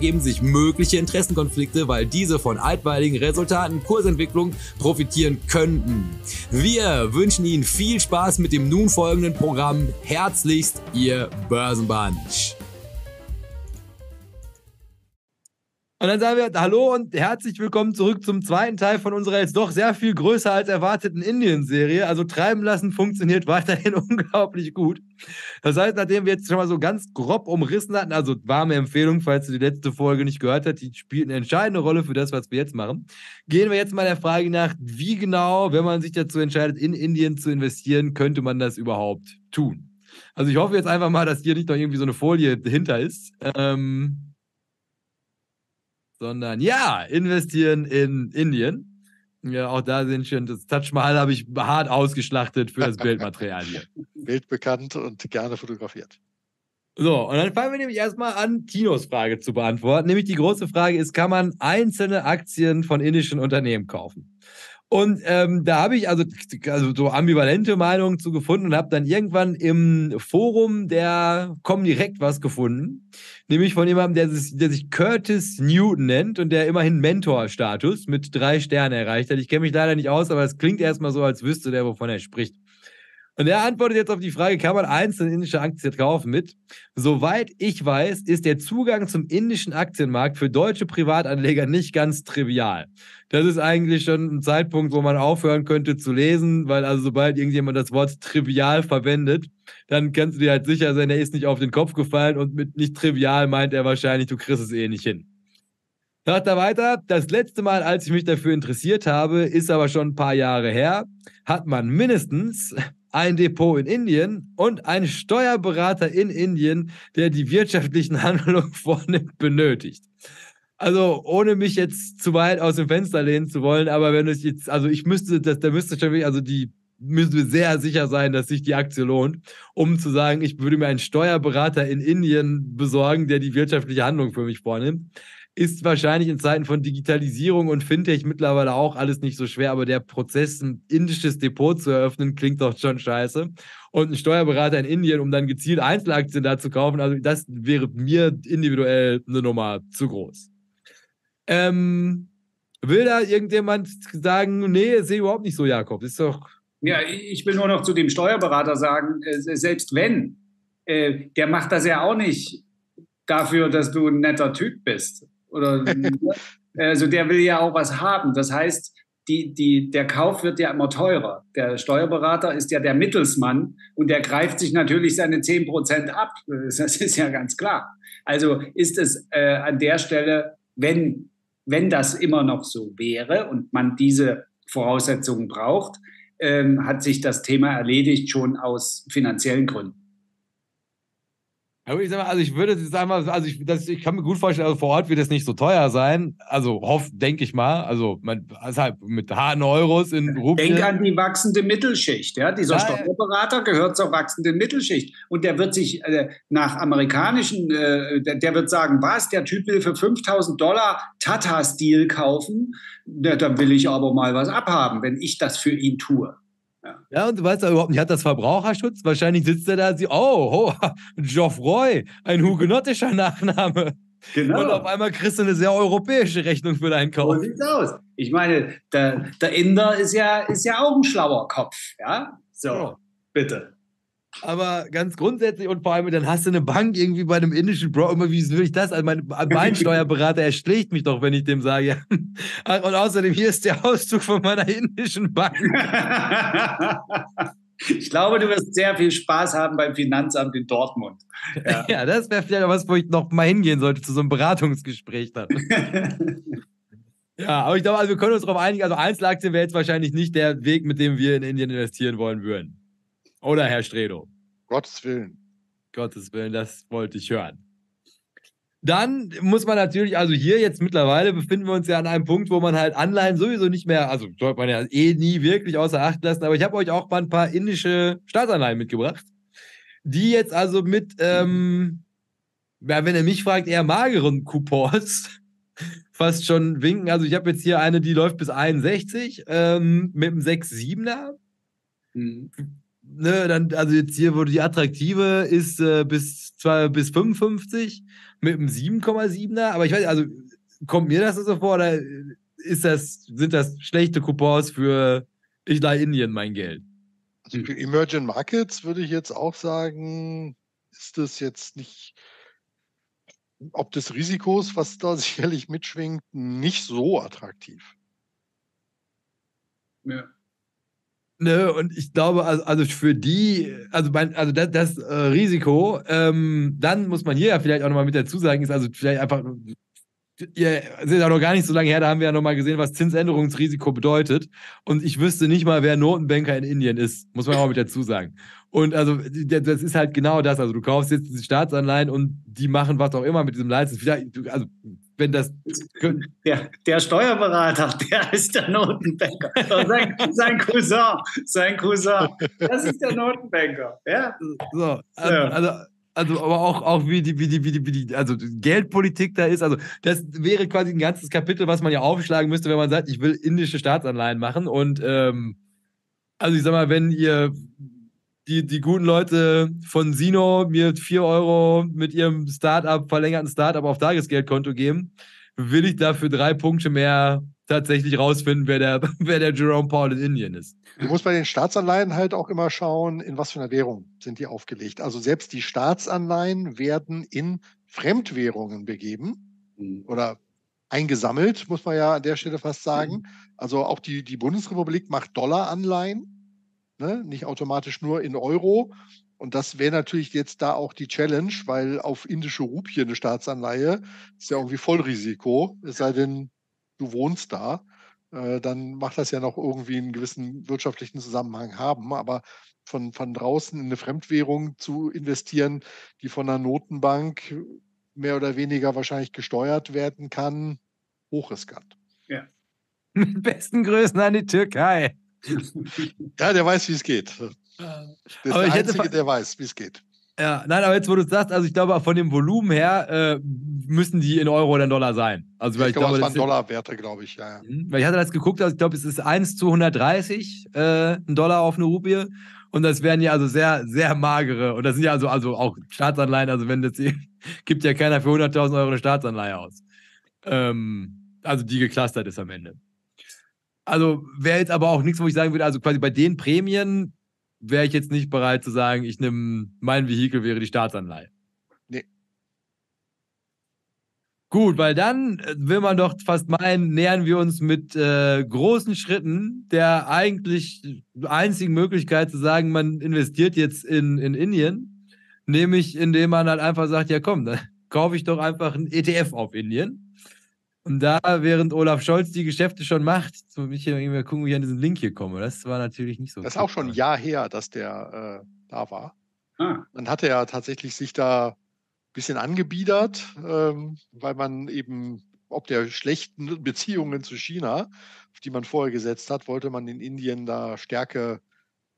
ergeben sich mögliche Interessenkonflikte, weil diese von altweiligen Resultaten Kursentwicklung profitieren könnten. Wir wünschen Ihnen viel Spaß mit dem nun folgenden Programm. Herzlichst, Ihr Börsenbunch. Und dann sagen wir Hallo und herzlich willkommen zurück zum zweiten Teil von unserer jetzt doch sehr viel größer als erwarteten Indien-Serie. Also treiben lassen funktioniert weiterhin unglaublich gut. Das heißt, nachdem wir jetzt schon mal so ganz grob umrissen hatten, also warme Empfehlung, falls du die letzte Folge nicht gehört hast, die spielt eine entscheidende Rolle für das, was wir jetzt machen. Gehen wir jetzt mal der Frage nach, wie genau, wenn man sich dazu entscheidet, in Indien zu investieren, könnte man das überhaupt tun? Also ich hoffe jetzt einfach mal, dass hier nicht noch irgendwie so eine Folie hinter ist. Ähm, sondern ja, investieren in Indien. Ja, auch da sind schon, das Taj Mahal habe ich hart ausgeschlachtet für das Bildmaterial hier. Bildbekannt und gerne fotografiert. So, und dann fangen wir nämlich erstmal an, Tinos Frage zu beantworten. Nämlich die große Frage ist, kann man einzelne Aktien von indischen Unternehmen kaufen? Und ähm, da habe ich also, also so ambivalente Meinungen zu gefunden und habe dann irgendwann im Forum der Comdirect was gefunden. Nämlich von jemandem, der sich, der sich Curtis Newton nennt und der immerhin Mentor-Status mit drei Sternen erreicht hat. Ich kenne mich leider nicht aus, aber es klingt erstmal so, als wüsste der, wovon er spricht. Und er antwortet jetzt auf die Frage, kann man einzelne indische Aktien kaufen mit? Soweit ich weiß, ist der Zugang zum indischen Aktienmarkt für deutsche Privatanleger nicht ganz trivial. Das ist eigentlich schon ein Zeitpunkt, wo man aufhören könnte zu lesen, weil also sobald irgendjemand das Wort trivial verwendet, dann kannst du dir halt sicher sein, er ist nicht auf den Kopf gefallen und mit nicht trivial meint er wahrscheinlich, du kriegst es eh nicht hin. Sagt er weiter, das letzte Mal, als ich mich dafür interessiert habe, ist aber schon ein paar Jahre her, hat man mindestens ein Depot in Indien und einen Steuerberater in Indien, der die wirtschaftlichen Handlungen vornimmt, benötigt. Also, ohne mich jetzt zu weit aus dem Fenster lehnen zu wollen, aber wenn es jetzt, also ich müsste, das, da müsste schon wirklich, also die müssen wir sehr sicher sein, dass sich die Aktie lohnt, um zu sagen, ich würde mir einen Steuerberater in Indien besorgen, der die wirtschaftliche Handlung für mich vornimmt ist wahrscheinlich in Zeiten von Digitalisierung und Fintech mittlerweile auch alles nicht so schwer, aber der Prozess, ein indisches Depot zu eröffnen, klingt doch schon scheiße. Und ein Steuerberater in Indien, um dann gezielt Einzelaktien da zu kaufen, also das wäre mir individuell eine Nummer zu groß. Ähm, will da irgendjemand sagen, nee, sehe überhaupt nicht so, Jakob? ist doch. Ja, ich will nur noch zu dem Steuerberater sagen, äh, selbst wenn, äh, der macht das ja auch nicht dafür, dass du ein netter Typ bist. Oder, also der will ja auch was haben. Das heißt, die, die, der Kauf wird ja immer teurer. Der Steuerberater ist ja der Mittelsmann und der greift sich natürlich seine 10% ab. Das ist ja ganz klar. Also ist es äh, an der Stelle, wenn, wenn das immer noch so wäre und man diese Voraussetzungen braucht, ähm, hat sich das Thema erledigt schon aus finanziellen Gründen. Aber ich mal, also ich würde sagen mal, also ich, das, ich kann mir gut vorstellen, also vor Ort wird es nicht so teuer sein. Also hoff, denke ich mal. Also man also halt mit harten Euros in Rupien. Denk an die wachsende Mittelschicht. Ja? Dieser ja, Steuerberater gehört zur wachsenden Mittelschicht. Und der wird sich äh, nach amerikanischen, äh, der, der, wird sagen, was, der Typ will für 5000 Dollar Tata-Stil kaufen. Ja, dann will ich aber mal was abhaben, wenn ich das für ihn tue. Ja. und du weißt ja überhaupt nicht, hat das Verbraucherschutz? Wahrscheinlich sitzt er da und sieht, oh, oh Geoffroy, ein hugenottischer Nachname. Genau. Und auf einmal kriegst du eine sehr europäische Rechnung für deinen Kauf. So sieht's aus. Ich meine, der, der Inder ist ja, ist ja auch ein schlauer Kopf. Ja, so, ja. bitte. Aber ganz grundsätzlich und vor allem, dann hast du eine Bank irgendwie bei einem indischen Bro. Immer, wie will ich das? Also mein, mein Steuerberater erschlägt mich doch, wenn ich dem sage. Und außerdem, hier ist der Auszug von meiner indischen Bank. Ich glaube, du wirst sehr viel Spaß haben beim Finanzamt in Dortmund. Ja, ja das wäre vielleicht was, wo ich noch mal hingehen sollte zu so einem Beratungsgespräch dann. ja, aber ich glaube, also wir können uns darauf einigen, also Einzelaktien wäre jetzt wahrscheinlich nicht der Weg, mit dem wir in Indien investieren wollen würden. Oder Herr Stredo? Gottes Willen. Gottes Willen, das wollte ich hören. Dann muss man natürlich, also hier jetzt mittlerweile befinden wir uns ja an einem Punkt, wo man halt Anleihen sowieso nicht mehr, also sollte man ja eh nie wirklich außer Acht lassen, aber ich habe euch auch mal ein paar indische Staatsanleihen mitgebracht, die jetzt also mit, ähm, ja, wenn ihr mich fragt, eher mageren Coupons fast schon winken. Also ich habe jetzt hier eine, die läuft bis 61 ähm, mit einem 6,7er. Mhm ne, dann, also jetzt hier, wo die attraktive ist äh, bis, zwar bis 55 mit einem 7,7er, aber ich weiß, also kommt mir das so vor oder ist das, sind das schlechte Coupons für ich leihe Indien mein Geld? Also für Emerging Markets würde ich jetzt auch sagen, ist das jetzt nicht, ob des Risikos, was da sicherlich mitschwingt, nicht so attraktiv. Ja. Ne, und ich glaube, also, also für die, also, mein, also das, das äh, Risiko, ähm, dann muss man hier ja vielleicht auch nochmal mit dazu sagen, ist also vielleicht einfach, ihr seht auch noch gar nicht so lange her, da haben wir ja nochmal gesehen, was Zinsänderungsrisiko bedeutet. Und ich wüsste nicht mal, wer Notenbanker in Indien ist, muss man auch mit dazu sagen. Und also, das ist halt genau das. Also, du kaufst jetzt diese Staatsanleihen und die machen was auch immer mit diesem Leitzins. Also, wenn das. Der, der Steuerberater, der ist der Notenbanker. Sein, sein, Cousin, sein Cousin. Das ist der Notenbanker. Ja. So, also, ja. also, also aber auch, auch wie, die, wie, die, wie, die, wie die, also Geldpolitik da ist. Also, das wäre quasi ein ganzes Kapitel, was man ja aufschlagen müsste, wenn man sagt, ich will indische Staatsanleihen machen. Und ähm, also ich sag mal, wenn ihr die, die guten Leute von Sino mir 4 Euro mit ihrem Startup, verlängerten Startup auf Tagesgeldkonto geben, will ich dafür drei Punkte mehr tatsächlich rausfinden, wer der, wer der Jerome Paul in Indien ist. Du musst bei den Staatsanleihen halt auch immer schauen, in was für einer Währung sind die aufgelegt. Also selbst die Staatsanleihen werden in Fremdwährungen begeben mhm. oder eingesammelt, muss man ja an der Stelle fast sagen. Mhm. Also auch die, die Bundesrepublik macht Dollaranleihen ne? nicht automatisch nur in Euro. Und das wäre natürlich jetzt da auch die Challenge, weil auf indische Rupie eine Staatsanleihe ist ja irgendwie Vollrisiko, es sei denn, du wohnst da. Äh, dann macht das ja noch irgendwie einen gewissen wirtschaftlichen Zusammenhang haben. Aber von, von draußen in eine Fremdwährung zu investieren, die von einer Notenbank mehr oder weniger wahrscheinlich gesteuert werden kann, hochriskant. Ja. Mit besten Größen an die Türkei. ja, der weiß, wie es geht. Der ist aber der Einzige, der weiß, wie es geht. Ja, nein, aber jetzt, wo du es sagst, also ich glaube, von dem Volumen her äh, müssen die in Euro oder in Dollar sein. Also, weil ich, ich glaube, das waren Dollarwerte, glaube ich, ja, ja. Mhm, weil ich hatte das geguckt, also ich glaube, es ist 1 zu 130 äh, ein Dollar auf eine Rupie. Und das wären ja also sehr, sehr magere. Und das sind ja also, also auch Staatsanleihen. Also, wenn das gibt ja keiner für 100.000 Euro eine Staatsanleihe aus. Ähm, also, die geclustert ist am Ende. Also wäre jetzt aber auch nichts, wo ich sagen würde, also quasi bei den Prämien wäre ich jetzt nicht bereit zu sagen, ich nehme, mein Vehikel wäre die Staatsanleihe. Nee. Gut, weil dann äh, will man doch fast meinen, nähern wir uns mit äh, großen Schritten der eigentlich einzigen Möglichkeit zu sagen, man investiert jetzt in, in Indien, nämlich indem man halt einfach sagt, ja komm, dann kaufe ich doch einfach ein ETF auf Indien und da, während Olaf Scholz die Geschäfte schon macht, so mich hier irgendwie gucken, wie ich an diesen Link hier komme. Das war natürlich nicht so. Das ist auch schon ein Jahr her, dass der äh, da war. Ah. Dann hatte er tatsächlich sich da ein bisschen angebiedert, ähm, weil man eben ob der schlechten Beziehungen zu China, auf die man vorher gesetzt hat, wollte man in Indien da Stärke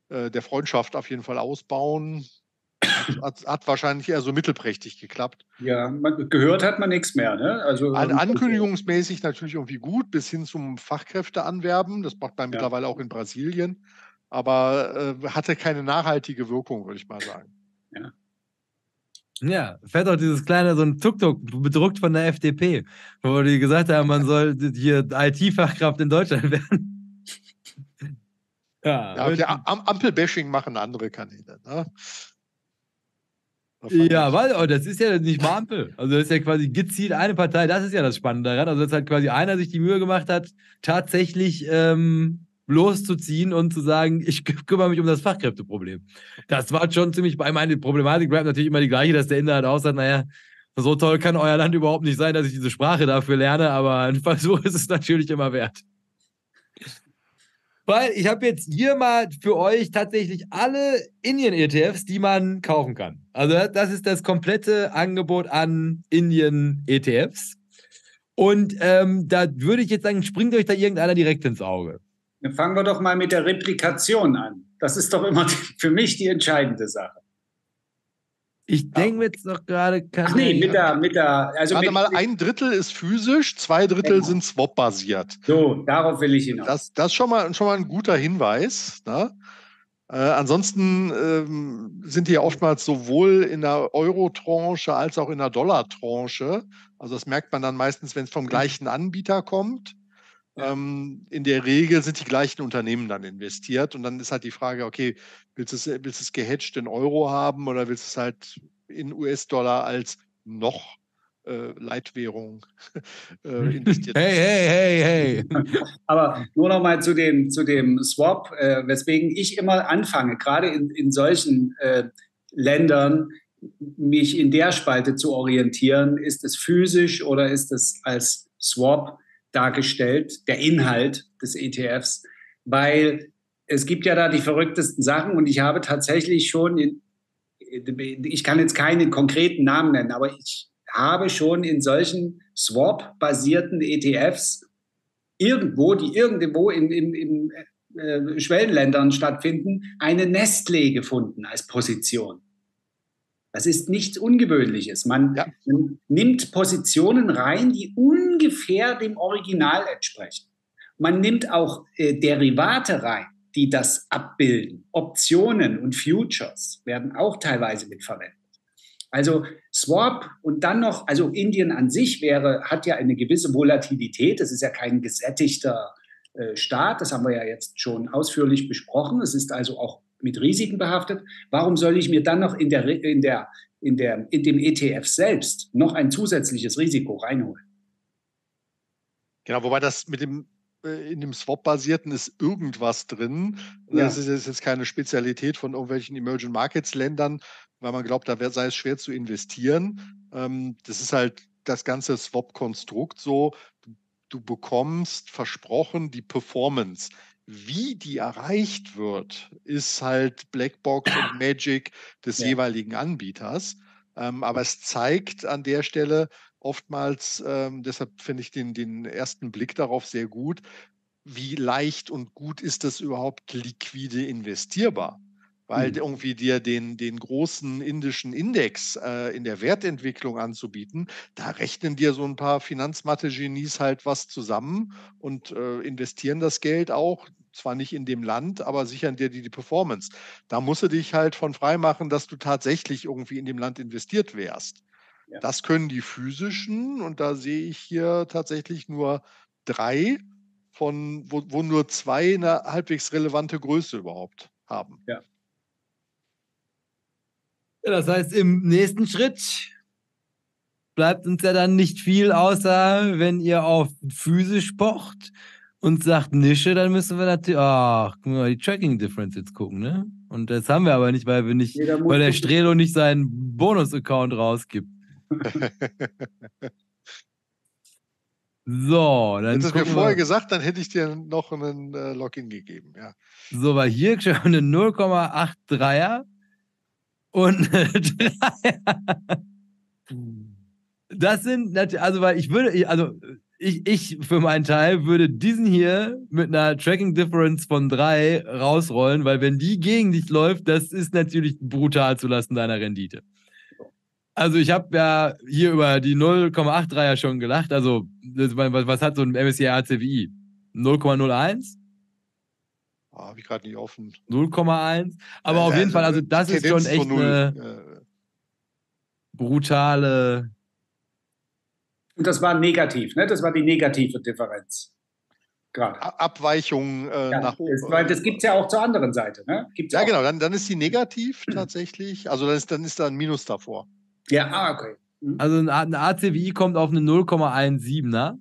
äh, der Freundschaft auf jeden Fall ausbauen. Hat, hat, wahrscheinlich eher so mittelprächtig geklappt. Ja, man, gehört hat man nichts mehr. Ne? Also, An, ankündigungsmäßig natürlich irgendwie gut, bis hin zum Fachkräfteanwerben. Das macht man ja. mittlerweile auch in Brasilien. Aber äh, hatte keine nachhaltige Wirkung, würde ich mal sagen. Ja. Ja, fährt auch dieses kleine, so ein Tuk-Tuk, bedruckt von der FDP, wo die gesagt haben, man soll hier IT-Fachkraft in Deutschland werden. Ja, ja Am Ampelbashing machen andere Kanäle. Ne? Ja, weil oh, das ist ja nicht mal Ampel. Also das ist ja quasi gezielt eine Partei. Das ist ja das Spannende daran. Also dass halt quasi einer sich die Mühe gemacht hat, tatsächlich ähm, loszuziehen und zu sagen, ich kümmere mich um das Fachkräfteproblem. Das war schon ziemlich bei meine Problematik bleibt natürlich immer die gleiche, dass der Inder halt auch sagt, naja, so toll kann euer Land überhaupt nicht sein, dass ich diese Sprache dafür lerne, aber ein Versuch ist es natürlich immer wert. Weil ich habe jetzt hier mal für euch tatsächlich alle Indien-ETFs, die man kaufen kann. Also das ist das komplette Angebot an Indien-ETFs. Und ähm, da würde ich jetzt sagen, springt euch da irgendeiner direkt ins Auge. Dann fangen wir doch mal mit der Replikation an. Das ist doch immer für mich die entscheidende Sache. Ich denke mir jetzt doch gerade. Ach nee, mit der, mit der. Also Warte mit, mal, ein Drittel ist physisch, zwei Drittel genau. sind Swap-basiert. So, darauf will ich hinaus. Das, das ist schon mal, schon mal ein guter Hinweis. Ne? Äh, ansonsten ähm, sind die ja oftmals sowohl in der Euro-Tranche als auch in der Dollar-Tranche. Also, das merkt man dann meistens, wenn es vom gleichen Anbieter kommt. Ähm, in der Regel sind die gleichen Unternehmen dann investiert und dann ist halt die Frage, okay, willst du es, willst du es gehatcht in Euro haben oder willst du es halt in US-Dollar als noch äh, Leitwährung äh, investiert? Hey, hey, hey, hey. Aber nur noch mal zu dem, zu dem Swap, äh, weswegen ich immer anfange, gerade in, in solchen äh, Ländern, mich in der Spalte zu orientieren, ist es physisch oder ist es als Swap? Dargestellt, der Inhalt des ETFs, weil es gibt ja da die verrücktesten Sachen und ich habe tatsächlich schon, in, ich kann jetzt keine konkreten Namen nennen, aber ich habe schon in solchen Swap-basierten ETFs irgendwo, die irgendwo in, in, in äh, Schwellenländern stattfinden, eine Nestlé gefunden als Position. Das ist nichts Ungewöhnliches. Man, ja. nimmt Positionen rein, die ungefähr dem Original entsprechen. Man nimmt auch äh, Derivate rein, die das abbilden. Optionen und Futures werden auch teilweise mitverwendet. Also Swap und dann noch, also Indien an sich wäre, hat ja eine gewisse Volatilität. Es ist ja kein gesättigter äh, Staat. Das haben wir ja jetzt schon ausführlich besprochen. Es ist also auch mit Risiken behaftet. Warum soll ich mir dann noch in, der, in, der, in, der, in dem ETF selbst noch ein zusätzliches Risiko reinholen? Genau, wobei das mit dem äh, in dem Swap-basierten ist irgendwas drin. Ja. Das ist jetzt keine Spezialität von irgendwelchen Emerging Markets-Ländern, weil man glaubt, da sei es schwer zu investieren. Ähm, das ist halt das ganze Swap-Konstrukt so. Du bekommst versprochen die Performance wie die erreicht wird, ist halt Blackbox und Magic des ja. jeweiligen Anbieters. Ähm, aber es zeigt an der Stelle oftmals, ähm, deshalb finde ich den, den ersten Blick darauf sehr gut, wie leicht und gut ist das überhaupt liquide investierbar weil mhm. irgendwie dir den, den großen indischen Index äh, in der Wertentwicklung anzubieten, da rechnen dir so ein paar Finanzmathe-Genies halt was zusammen und äh, investieren das Geld auch, zwar nicht in dem Land, aber sichern dir die, die Performance. Da musst du dich halt von frei machen, dass du tatsächlich irgendwie in dem Land investiert wärst. Ja. Das können die physischen und da sehe ich hier tatsächlich nur drei von, wo, wo nur zwei eine halbwegs relevante Größe überhaupt haben. Ja. Ja, das heißt, im nächsten Schritt bleibt uns ja dann nicht viel, außer wenn ihr auf physisch pocht und sagt Nische, dann müssen wir natürlich, ach, mal, die Tracking Difference jetzt gucken, ne? Und das haben wir aber nicht, weil wir nicht, nee, weil der Strelo nicht seinen Bonus-Account rausgibt. so, dann. Hättest du mir vorher gesagt, dann hätte ich dir noch einen äh, Login gegeben, ja. So, weil hier schon eine 0,83er und das sind also weil ich würde, also ich, ich für meinen Teil würde diesen hier mit einer Tracking Difference von 3 rausrollen, weil wenn die gegen dich läuft, das ist natürlich brutal zulasten deiner Rendite. Also ich habe ja hier über die 0,83er schon gelacht. Also was hat so ein MSCI ACWI? 0,01? Oh, Habe ich gerade nicht offen. 0,1. Aber äh, auf jeden also, Fall, also das ist schon echt eine brutale. Und das war negativ, ne? Das war die negative Differenz. gerade. Abweichungen äh, Ja, nach weil das gibt es ja auch zur anderen Seite. Ne? Gibt's Ja, auch. genau, dann, dann ist die negativ tatsächlich. Also dann ist, dann ist da ein Minus davor. Ja, ah, okay. Mhm. Also ein, eine ACWI kommt auf eine 0,17er.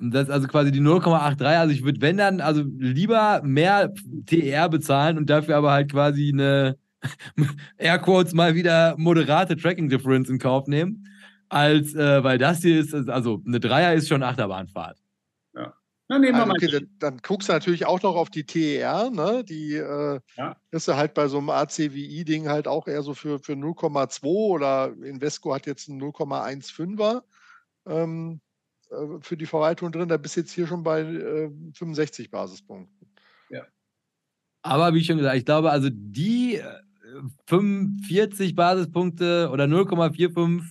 Und das ist also quasi die 0,83. Also ich würde, wenn dann, also lieber mehr TR bezahlen und dafür aber halt quasi eine Airquotes mal wieder moderate Tracking Difference in Kauf nehmen. Als, äh, weil das hier ist, also eine Dreier ist schon Achterbahnfahrt. Na, nehmen wir Also, mal. okay, dann, dann guckst du natürlich auch noch auf die TER, ne? Die äh, Ja. ist ja halt bei so einem ACWI-Ding halt auch eher so für, für 0,2 oder Invesco hat jetzt einen 0,15er ähm, äh, für die Verwaltung drin. Da bist du jetzt hier schon bei äh, 65 Basispunkten. Aber wie schon gesagt, ich glaube, also die äh, 45 Basispunkte oder 0,45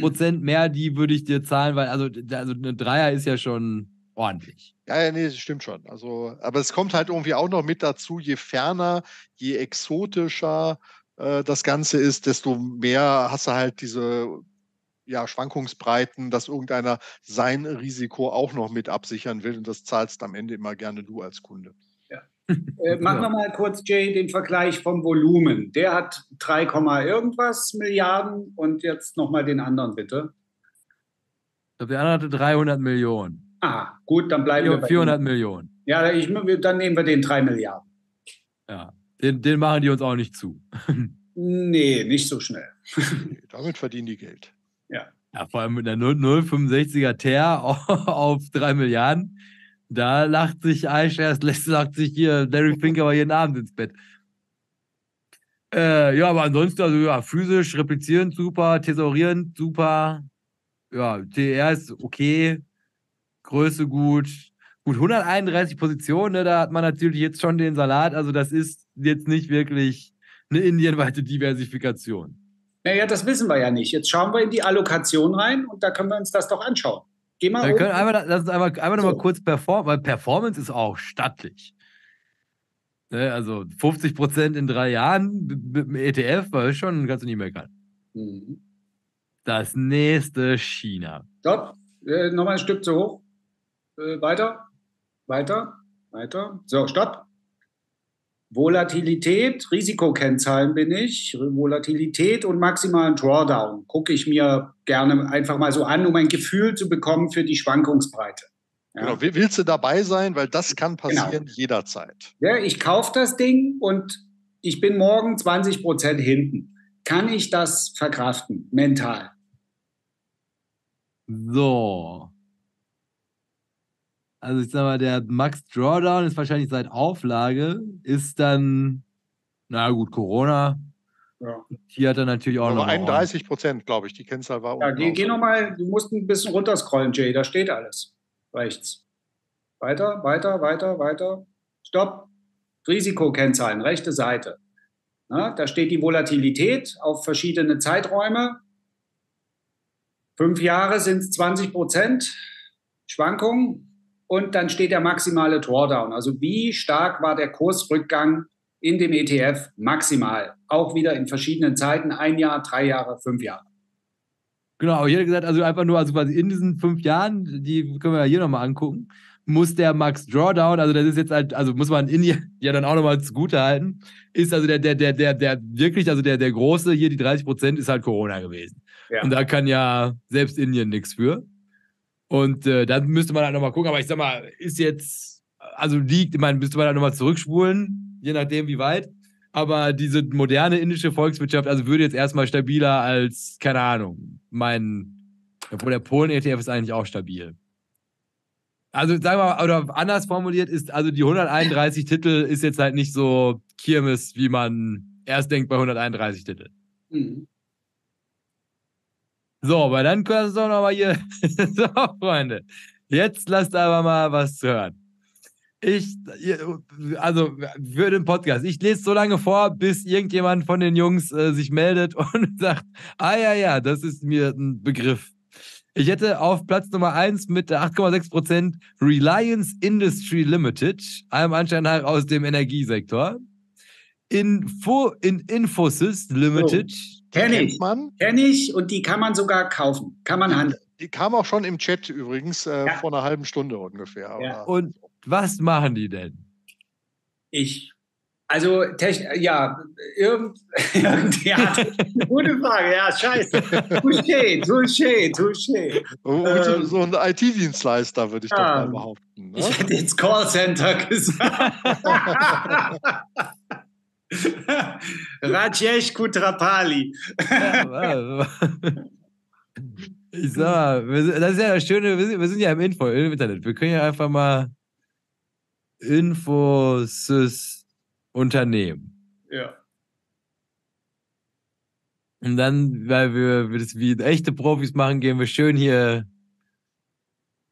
Prozent mehr, die würde ich dir zahlen, weil also, also eine Dreier ist ja schon ordentlich. Ja, ja, nee, das stimmt schon. Also, aber es kommt halt irgendwie auch noch mit dazu, je ferner, je exotischer äh, das Ganze ist, desto mehr hast du halt diese ja, Schwankungsbreiten, dass irgendeiner sein Risiko auch noch mit absichern will und das zahlst am Ende immer gerne du als Kunde. Äh, machen wir mal kurz, Jay, den Vergleich vom Volumen. Der hat 3, Komma irgendwas Milliarden und jetzt nochmal den anderen bitte. Ich glaube, der andere hatte 300 Millionen. Ah, gut, dann bleiben wir bei 400 ihm. Millionen. Ja, ich, dann nehmen wir den 3 Milliarden. Ja. Den, den machen die uns auch nicht zu. Nee, nicht so schnell. Nee, Damit verdienen die Geld. Ja, vor allem mit einer 0- 0,65er TER auf 3 Milliarden. Da lacht sich iShares, lässt sagt sich hier Larry Fink aber jeden Abend ins Bett. Äh, ja, aber ansonsten, also ja, physisch, replizierend super, thesaurierend super. Ja, TR ist okay. Größe gut. Gut, 131 Positionen, ne, da hat man natürlich jetzt schon den Salat. Also, das ist jetzt nicht wirklich eine indienweite Diversifikation. Naja, das wissen wir ja nicht. Jetzt schauen wir in die Allokation rein und da können wir uns das doch anschauen. Geh mal Wir können hoch. einmal, lass uns einmal, einmal So. nochmal kurz performen, weil Performance ist auch stattlich. Ne, also 50 Prozent in drei Jahren mit dem ETF, war schon, kannst du nicht meckern. Mhm. Das nächste China. Stopp. Äh, Nochmal ein Stück zu hoch. Äh, weiter. Weiter. Weiter. So, stopp. Volatilität, Risikokennzahlen bin ich. Volatilität und maximalen Drawdown gucke ich mir gerne einfach mal so an, um ein Gefühl zu bekommen für die Schwankungsbreite. Ja. Genau. Will- Willst du dabei sein? Weil das kann passieren jederzeit. Ja, ich kaufe das Ding und ich bin morgen 20 Prozent hinten. Kann ich das verkraften, mental? So. Also ich sag mal, der Max Drawdown ist wahrscheinlich seit Auflage, ist dann, na gut, Corona. Ja. Hier hat er natürlich auch Aber noch. mal 31 Prozent, glaube ich. Die Kennzahl war Ja, geh, geh nochmal, du musst ein bisschen runterscrollen, Jay, da steht alles. Rechts. Weiter, weiter, weiter, weiter. Stopp. Risikokennzahlen, rechte Seite. Na, da steht die Volatilität auf verschiedene Zeiträume. Fünf Jahre sind es 20 Prozent Schwankung und dann steht der maximale Drawdown. Also wie stark war der Kursrückgang in dem ETF maximal? Auch wieder in verschiedenen Zeiten, ein Jahr, drei Jahre, fünf Jahre. Genau, ich hätte gesagt, also einfach nur, also quasi in diesen fünf Jahren, die können wir ja hier nochmal angucken, muss der Max Drawdown, also das ist jetzt halt, also muss man Indien ja dann auch nochmal zugute halten, ist also der, der, der, der, der wirklich, also der, der große hier, die 30 Prozent, ist halt Corona gewesen. Ja. Und da kann ja selbst Indien nichts für. Und äh, dann müsste man halt nochmal gucken, aber ich sag mal, ist jetzt, also liegt, ich meine, müsste man halt nochmal zurückspulen, je nachdem wie weit. Aber diese moderne indische Volkswirtschaft, also würde jetzt erstmal stabiler als, keine Ahnung, mein, obwohl der Polen-ETF ist eigentlich auch stabil. Also sagen wir mal, oder anders formuliert ist, also die 131 Titel ist jetzt halt nicht so Kirmes, wie man erst denkt bei 131 Titeln. Mhm. So, aber dann können wir noch mal hier. so, Freunde. Jetzt lasst aber mal was hören. Ich, also für den Podcast, ich lese so lange vor, bis irgendjemand von den Jungs äh, sich meldet und sagt, ah ja, ja, das ist mir ein Begriff. Ich hätte auf Platz Nummer 1 mit 8,6% Reliance Industry Limited, einem Anschein nach aus dem Energiesektor. Info, in Infosys Limited. Kenn ich. man? Kenne ich und die kann man sogar kaufen. Kann man handeln. Die kam auch schon im Chat übrigens äh, Ja. vor einer halben Stunde ungefähr. Ja. Und was machen die denn? Ich. Also, Techn ja, irgend, irgendwie hat eine gute Frage. Ja, scheiße. Touché, touché, touché. Und Ähm, so ein IT-Dienstleister, würde ich doch ja. mal behaupten. Ne? Ich hätte jetzt Callcenter gesagt. Rajesh Kutrapali. Ich sag mal, das ist ja das Schöne, wir sind, wir sind ja im Info, im Internet. Wir können ja einfach mal Infosys Unternehmen. Ja. Und dann, weil wir, wir das wie echte Profis machen, gehen wir schön hier.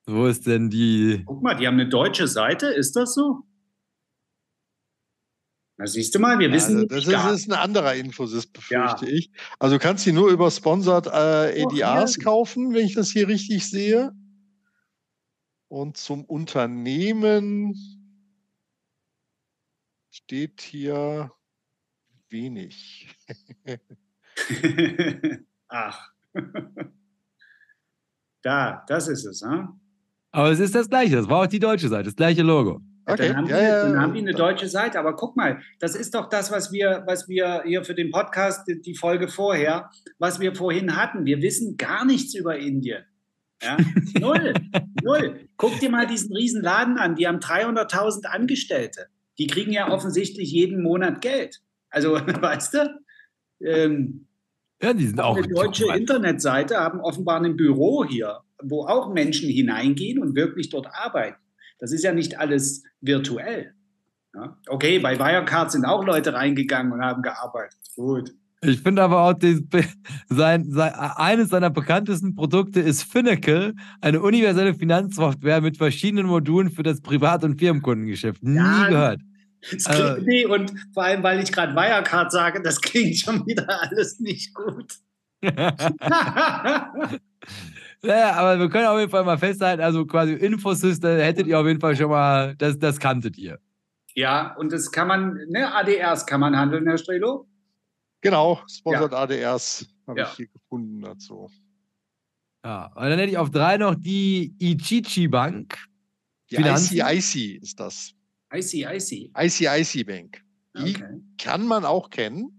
Wo ist denn die? Guck mal, die haben eine deutsche Seite, ist das so? Na, siehst du mal, wir wissen Also, das nicht ist, gar- ist ein anderer Infosys, befürchte Ja. ich. Also du kannst sie nur über Sponsored äh, Oh, ADRs ja. kaufen, wenn ich das hier richtig sehe. Und zum Unternehmen steht hier wenig. Ach. Da, das ist es, hm? Aber es ist das gleiche, das war auch die deutsche Seite, das gleiche Logo. Okay, Dann, haben ja, die, ja, dann haben die eine deutsche Seite. Aber guck mal, das ist doch das, was wir, was wir hier für den Podcast, die, die Folge vorher, was wir vorhin hatten. Wir wissen gar nichts über Indien. Ja? Null. Null. Guck dir mal diesen riesen Laden an. Die haben 300.000 Angestellte. Die kriegen ja offensichtlich jeden Monat Geld. Also, weißt du? Ähm, Ja, die sind auch. eine deutsche Internetseite haben offenbar ein Büro hier, wo auch Menschen hineingehen und wirklich dort arbeiten. Das ist ja nicht alles virtuell. Ja? Okay, bei Wirecard sind auch Leute reingegangen und haben gearbeitet. Gut. Ich finde aber auch, die, sein, sein, eines seiner bekanntesten Produkte ist Finacle, eine universelle Finanzsoftware mit verschiedenen Modulen für das Privat- und Firmenkundengeschäft. Nie Ja, gehört. Das klingt, nee, und vor allem, weil ich gerade Wirecard sage, das klingt schon wieder alles nicht gut. Naja, aber wir können auf jeden Fall mal festhalten, also quasi Infosys, da hättet ihr auf jeden Fall schon mal, das, das kanntet ihr. ja, und das kann man, ne, ADRs kann man handeln, Herr Strelo? Genau, Sponsored ADRs habe Ja. ich hier gefunden dazu. Ja, und dann hätte ich auf drei noch die Ichichi Bank. Die Finanzen? ICIC ist das. I see, I see. ICIC Bank. Die Okay. kann man auch kennen.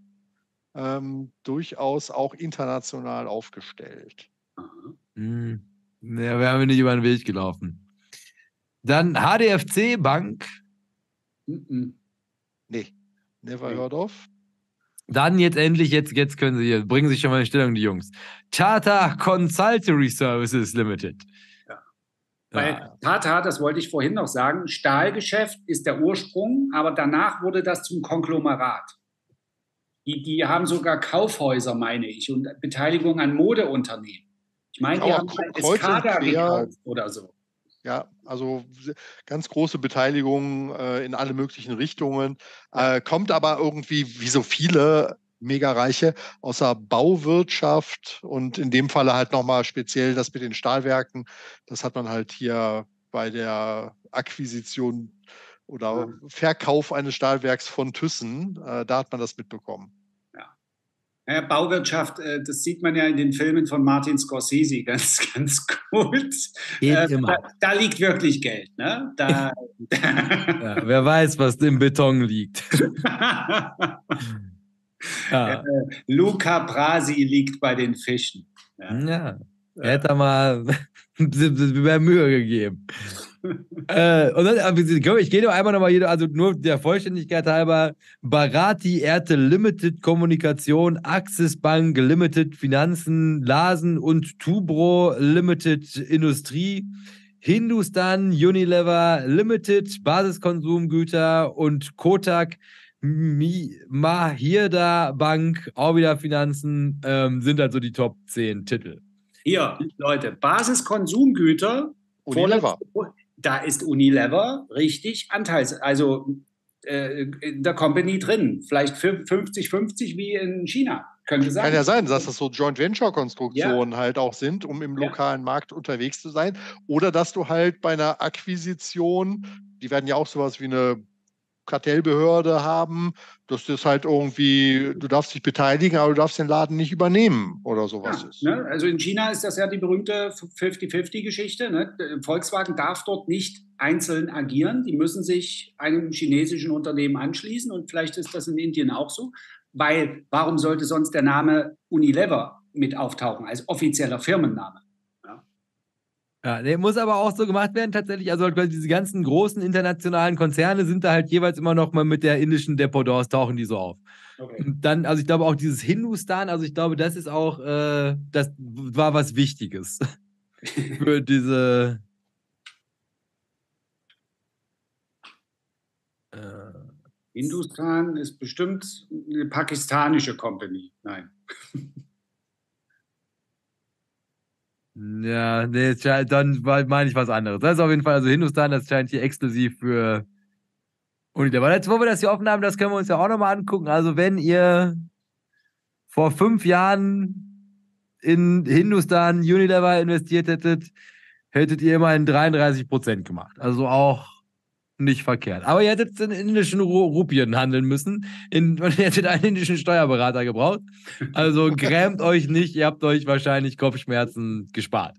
Ähm, durchaus auch international aufgestellt. Aha. Hm. Ja, wir haben nicht über den Weg gelaufen. Dann HDFC Bank. Nee, never heard of. Dann jetzt endlich, jetzt, jetzt können sie hier, bringen sich schon mal in Stellung, die Jungs. Tata Consultory Services Limited. Ja. Weil Ja. Tata, das wollte ich vorhin noch sagen, Stahlgeschäft ist der Ursprung, aber danach wurde das zum Konglomerat. Die, die haben sogar Kaufhäuser, meine ich, und Beteiligung an Modeunternehmen. Ich meine, die haben kreuz und Escada quer. oder so. Ja, also ganz große Beteiligung äh, in alle möglichen Richtungen. Äh, kommt aber irgendwie, wie so viele Megareiche, aus der Bauwirtschaft und in dem Falle halt nochmal speziell das mit den Stahlwerken. Das hat man halt hier bei der Akquisition oder Verkauf eines Stahlwerks von Thyssen, äh, da hat man das mitbekommen. Ja, Bauwirtschaft, äh, das sieht man ja in den Filmen von Martin Scorsese ganz, ganz gut. Geht Äh, immer. Da, da liegt wirklich Geld. Ne? Da, Ja, wer weiß, was im Beton liegt. Ja, Luca Brasi liegt bei den Fischen. Ja. ja. Hätte er mal mehr Mühe gegeben. äh, und dann, komm, ich gehe doch einmal nochmal hier, also nur der Vollständigkeit halber, Barati Erte Limited Kommunikation, Axis Bank Limited Finanzen, Lasen und Tubro Limited Industrie, Hindustan Unilever Limited Basiskonsumgüter und Kotak Mi Mahirda Bank, auch wieder Finanzen, ähm, sind halt so die Top 10 Titel. Hier, Leute, Basiskonsumgüter. Unilever. Da ist Unilever richtig Anteils, also äh, in der Company drin. Vielleicht 50-50 wie in China. Könnte sein. Kann ja sein, dass das so Joint Venture Konstruktionen halt auch sind, um im Ja. lokalen Markt unterwegs zu sein. Oder dass du halt bei einer Akquisition, die werden ja auch sowas wie eine Kartellbehörde haben, dass das halt irgendwie, du darfst dich beteiligen, aber du darfst den Laden nicht übernehmen oder sowas Ja, ist. ne? Also in China ist das ja die berühmte 50-50-Geschichte. Ne? Volkswagen darf dort nicht einzeln agieren. Die müssen sich einem chinesischen Unternehmen anschließen und vielleicht ist das in Indien auch so. Weil warum sollte sonst der Name Unilever mit auftauchen als offizieller Firmenname? Ja, der muss aber auch so gemacht werden, tatsächlich. Also quasi diese ganzen großen internationalen Konzerne sind da halt jeweils immer noch mal mit der indischen Dependance, tauchen die so auf. Okay. Und dann, also ich glaube auch dieses Hindustan, also ich glaube, das ist auch, äh, das war was Wichtiges für diese. Äh, Hindustan ist bestimmt eine pakistanische Company. Nein. Ja, nee, dann meine ich was anderes. Das ist auf jeden Fall, also Hindustan, das scheint hier exklusiv für Unilever. Aber jetzt, wo wir das hier offen haben, das können wir uns ja auch nochmal angucken. Also, wenn ihr vor fünf Jahren in Hindustan Unilever investiert hättet, hättet ihr immerhin 33 Prozent gemacht. Also auch nicht verkehrt. Aber ihr hättet in indischen Ru Rupien handeln müssen in, und ihr hättet einen indischen Steuerberater gebraucht. Also grämt euch nicht, ihr habt euch wahrscheinlich Kopfschmerzen gespart.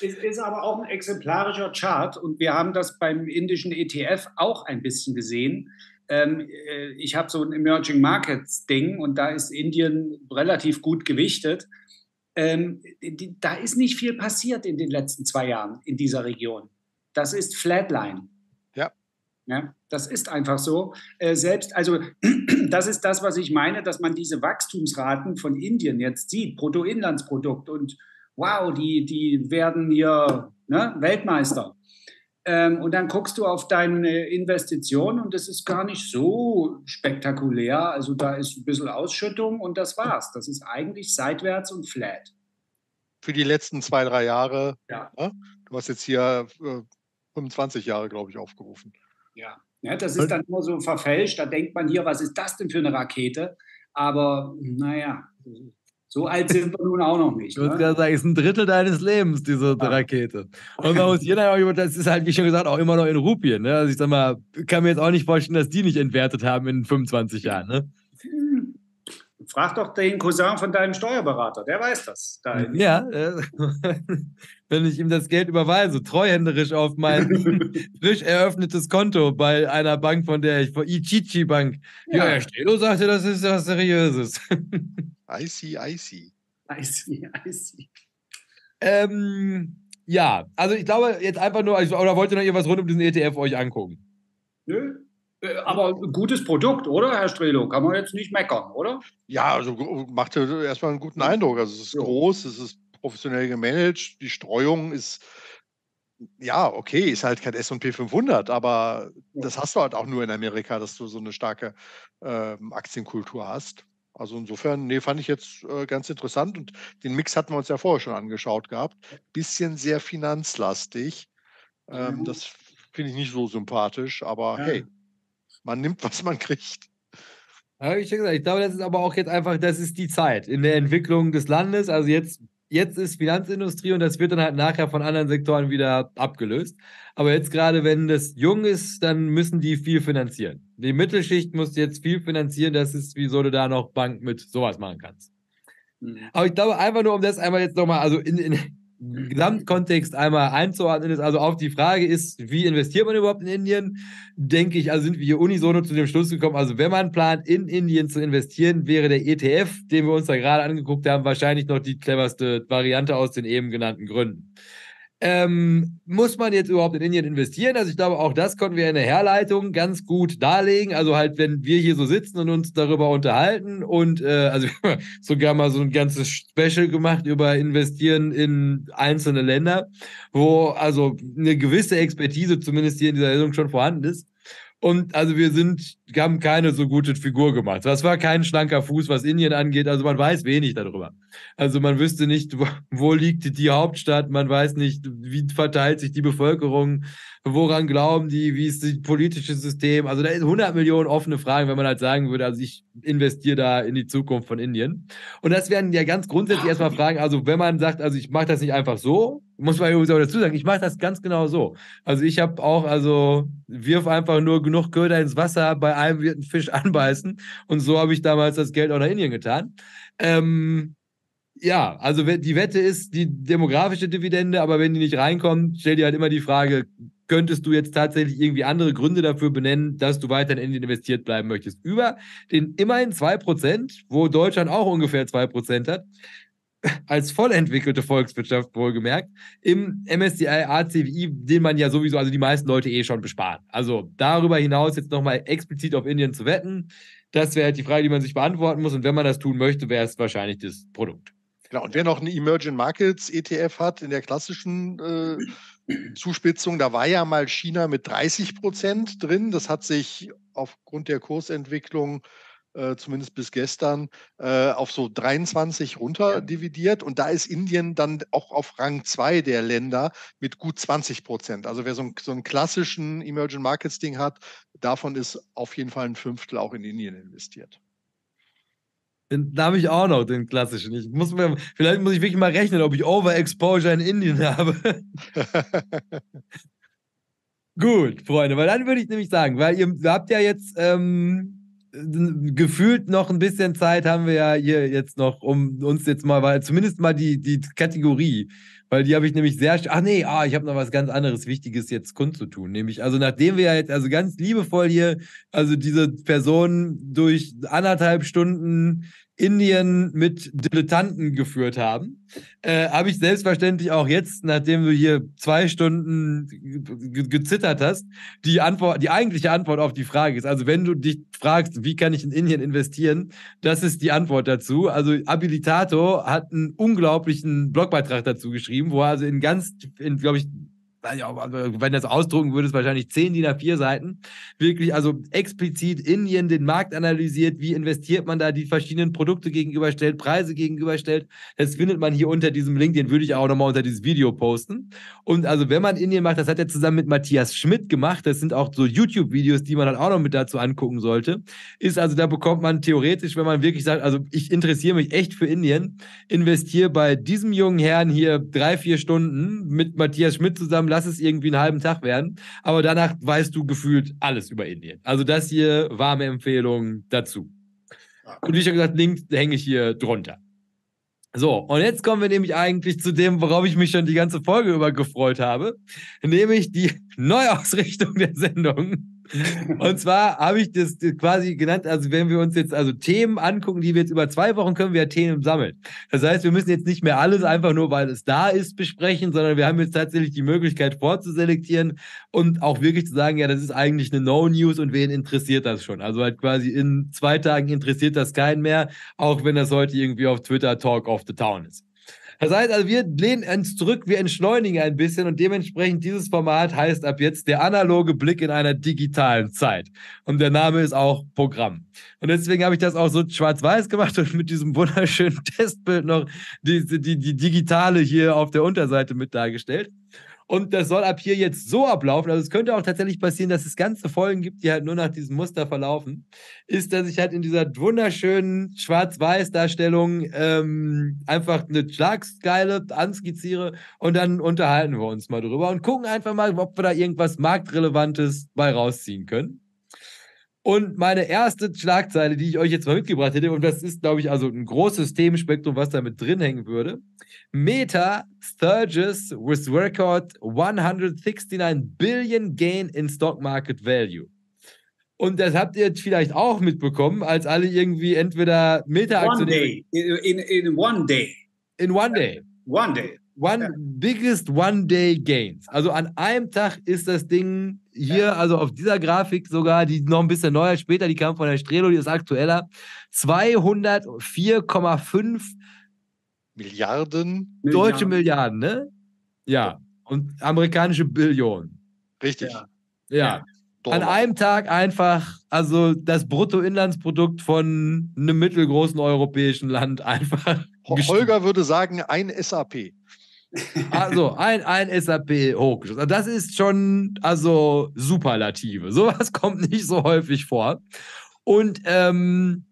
Es ist aber auch ein exemplarischer Chart und wir haben das beim indischen ETF auch ein bisschen gesehen. Ähm, äh, ich habe so ein Emerging Markets Ding und da ist Indien relativ gut gewichtet. Ähm, die, da ist nicht viel passiert in den letzten zwei Jahren in dieser Region. Das ist Flatline. Ja. Das ist einfach so. Äh, selbst, also das ist das, was ich meine, dass man diese Wachstumsraten von Indien jetzt sieht, Bruttoinlandsprodukt und wow, die, die werden hier ne, Weltmeister. Ähm, und dann guckst du auf deine Investition und das ist gar nicht so spektakulär. Also da ist ein bisschen Ausschüttung und das war's. Das ist eigentlich seitwärts und flat. Für die letzten zwei, drei Jahre. Ja. Ne? Du hast jetzt hier äh, 25 Jahre, glaube ich, aufgerufen. Ja. ja, das ist dann nur so verfälscht. Da denkt man hier, was ist das denn für eine Rakete? Aber naja, so alt sind wir nun auch noch nicht. Ich würde Ne? gerade sagen, ist ein Drittel deines Lebens, diese Ja. Rakete. Und man muss hier dann auch, über- das ist halt, wie schon gesagt, auch immer noch in Rupien. Ne? Also ich sag mal, kann mir jetzt auch nicht vorstellen, dass die nicht entwertet haben in 25 Jahren. Ne? Frag doch den Cousin von deinem Steuerberater, der weiß das. Da in- Ja, äh, wenn ich ihm das Geld überweise, treuhänderisch auf mein frisch eröffnetes Konto bei einer Bank, von der ich, von Ichichi Bank. Ja, Ja. Herr Stelo sagte, das ist was Seriöses. I see, I see. I see, I see. ähm, ja, also ich glaube jetzt einfach nur, also, oder wollt ihr noch irgendwas rund um diesen ETF euch angucken? Nö. Äh, Aber gutes Produkt, oder, Herr Strelo? Kann man jetzt nicht meckern, oder? Ja, also macht erstmal einen guten Eindruck. Also es ist Ja. groß, es ist professionell gemanagt, die Streuung ist, ja, okay, ist halt kein S&P 500, aber Ja. das hast du halt auch nur in Amerika, dass du so eine starke ähm, Aktienkultur hast. Also insofern, nee, fand ich jetzt äh, ganz interessant und den Mix hatten wir uns ja vorher schon angeschaut gehabt. Bisschen sehr finanzlastig. Ähm, Mhm. Das finde ich nicht so sympathisch, aber Ja. hey, man nimmt, was man kriegt. Ja, schon gesagt, ich glaube, das ist aber auch jetzt einfach, das ist die Zeit in der Entwicklung des Landes. Also jetzt, jetzt ist Finanzindustrie und das wird dann halt nachher von anderen Sektoren wieder abgelöst. Aber jetzt gerade, wenn das jung ist, dann müssen die viel finanzieren. Die Mittelschicht muss jetzt viel finanzieren. Das ist, wieso du da noch Bank mit sowas machen kannst. Mhm. Aber ich glaube, einfach nur, um das einmal jetzt nochmal, also in, in Gesamtkontext einmal einzuordnen, ist also auf die Frage ist, wie investiert man überhaupt in Indien? Denke ich, also sind wir hier unisono zu dem Schluss gekommen, also wenn man plant, in Indien zu investieren, wäre der ETF, den wir uns da gerade angeguckt haben, wahrscheinlich noch die cleverste Variante aus den eben genannten Gründen. Ähm, muss man jetzt überhaupt in Indien investieren? Also ich glaube, auch das konnten wir in der Herleitung ganz gut darlegen. Also halt, wenn wir hier so sitzen und uns darüber unterhalten und äh, also sogar mal so ein ganzes Special gemacht über Investieren in einzelne Länder, wo also eine gewisse Expertise zumindest hier in dieser Sendung schon vorhanden ist. Und also wir sind, haben keine so gute Figur gemacht. Das war kein schlanker Fuß, was Indien angeht. Also man weiß wenig darüber. Also man wüsste nicht, wo, wo liegt die Hauptstadt, man weiß nicht, wie verteilt sich die Bevölkerung, woran glauben die, wie ist das politische System. Also da sind 100 Millionen offene Fragen, wenn man halt sagen würde, also ich investiere da in die Zukunft von Indien. Und das wären ja ganz grundsätzlich erstmal Fragen, also wenn man sagt, also ich mache das nicht einfach so, muss man übrigens auch dazu sagen, ich mache das ganz genau so. Also ich habe auch, also wirf einfach nur genug Köder ins Wasser, bei einem wird ein Fisch anbeißen und so habe ich damals das Geld auch nach Indien getan. Ähm, ja, also die Wette ist die demografische Dividende, aber wenn die nicht reinkommt, stell dir halt immer die Frage, könntest du jetzt tatsächlich irgendwie andere Gründe dafür benennen, dass du weiter in Indien investiert bleiben möchtest? Über den immerhin 2%, wo Deutschland auch ungefähr 2% hat, als vollentwickelte Volkswirtschaft wohlgemerkt, im MSCI ACWI, den man ja sowieso, also die meisten Leute eh schon besparen. Also darüber hinaus jetzt nochmal explizit auf Indien zu wetten, das wäre halt die Frage, die man sich beantworten muss. Und wenn man das tun möchte, wäre es wahrscheinlich das Produkt. Genau, und wer noch einen Emerging Markets ETF hat in der klassischen äh, Zuspitzung, da war ja mal China mit 30 Prozent drin. Das hat sich aufgrund der Kursentwicklung äh, zumindest bis gestern, äh, auf so 23 runter dividiert. Und da ist Indien dann auch auf Rang 2 der Länder mit gut 20 Prozent. Also wer so, ein, so einen klassischen Emerging Markets Ding hat, davon ist auf jeden Fall ein Fünftel auch in Indien investiert. Da habe ich auch noch den klassischen. Ich muss mir, vielleicht muss ich wirklich mal rechnen, ob ich Overexposure in Indien habe. Gut, Freunde, weil dann würde ich nämlich sagen, weil ihr habt ja jetzt ähm, gefühlt noch ein bisschen Zeit haben wir ja hier jetzt noch, um uns jetzt mal, weil zumindest mal die, die Kategorie, weil die habe ich nämlich sehr, ach nee, ah, ich habe noch was ganz anderes Wichtiges jetzt kundzutun, nämlich, also nachdem wir ja jetzt also ganz liebevoll hier, also diese Person durch anderthalb Stunden Indien mit Dilettanten geführt haben, äh, habe ich selbstverständlich auch jetzt, nachdem du hier zwei Stunden gezittert hast, die Antwort, die eigentliche Antwort auf die Frage ist. Also wenn du dich fragst, wie kann ich in Indien investieren, das ist die Antwort dazu. Also Habilitato hat einen unglaublichen Blogbeitrag dazu geschrieben, wo er also in ganz, in glaube ich wenn das ausdrucken würde, ist wahrscheinlich 10 DIN A4 Seiten. Wirklich, also explizit Indien den Markt analysiert, wie investiert man da, die verschiedenen Produkte gegenüberstellt, Preise gegenüberstellt. Das findet man hier unter diesem Link, den würde ich auch nochmal unter dieses Video posten. Und also, wenn man Indien macht, das hat er zusammen mit Matthias Schmidt gemacht. Das sind auch so YouTube-Videos, die man dann auch noch mit dazu angucken sollte. Ist also, da bekommt man theoretisch, wenn man wirklich sagt, also ich interessiere mich echt für Indien, investiere bei diesem jungen Herrn hier drei, vier Stunden mit Matthias Schmidt zusammen lass es irgendwie einen halben Tag werden. Aber danach weißt du gefühlt alles über Indien. Also das hier warme Empfehlung dazu. Und wie schon gesagt, Link hänge ich hier drunter. So, und jetzt kommen wir nämlich eigentlich zu dem, worauf ich mich schon die ganze Folge über gefreut habe, nämlich die Neuausrichtung der Sendung. Und zwar habe ich das quasi genannt, also wenn wir uns jetzt also Themen angucken, die wir jetzt über zwei Wochen können wir Themen sammeln. Das heißt, wir müssen jetzt nicht mehr alles einfach nur, weil es da ist, besprechen, sondern wir haben jetzt tatsächlich die Möglichkeit vorzuselektieren und auch wirklich zu sagen, ja, das ist eigentlich eine No-News und wen interessiert das schon? Also halt quasi in zwei Tagen interessiert das keinen mehr, auch wenn das heute irgendwie auf Twitter Talk of the Town ist. Das heißt also, wir lehnen uns zurück, wir entschleunigen ein bisschen und dementsprechend dieses Format heißt ab jetzt der analoge Blick in einer digitalen Zeit. Und der Name ist auch Programm. Und deswegen habe ich das auch so schwarz-weiß gemacht und mit diesem wunderschönen Testbild noch die, die, die digitale hier auf der Unterseite mit dargestellt. Und das soll ab hier jetzt so ablaufen. Also es könnte auch tatsächlich passieren, dass es ganze Folgen gibt, die halt nur nach diesem Muster verlaufen. Ist, dass ich halt in dieser wunderschönen Schwarz-Weiß-Darstellung ähm, einfach eine Schlagsgeile anskizziere und dann unterhalten wir uns mal drüber und gucken einfach mal, ob wir da irgendwas Marktrelevantes bei rausziehen können. Und meine erste Schlagzeile, die ich euch jetzt mal mitgebracht hätte, und das ist, glaube ich, also ein großes Themenspektrum, was da mit drin hängen würde. Meta surges with record 169 Billion gain in Stock Market Value. Und das habt ihr jetzt vielleicht auch mitbekommen, als alle irgendwie entweder Meta-Aktionäre. One day. In, in one day. In one day. One day. One biggest one day gains. Also an einem Tag ist das Ding hier, also auf dieser Grafik sogar, die noch ein bisschen neuer später, die kam von der Strelo, die ist aktueller. 204,5 Milliarden. Deutsche Milliarden, ne? Ja. Und amerikanische Billionen. Richtig. Ja. ja. An einem Tag einfach, also das Bruttoinlandsprodukt von einem mittelgroßen europäischen Land einfach. Holger würde sagen, ein SAP. Also ein, ein SAP hochgeschossen. Also das ist schon, also Superlative. Sowas kommt nicht so häufig vor. Und ähm,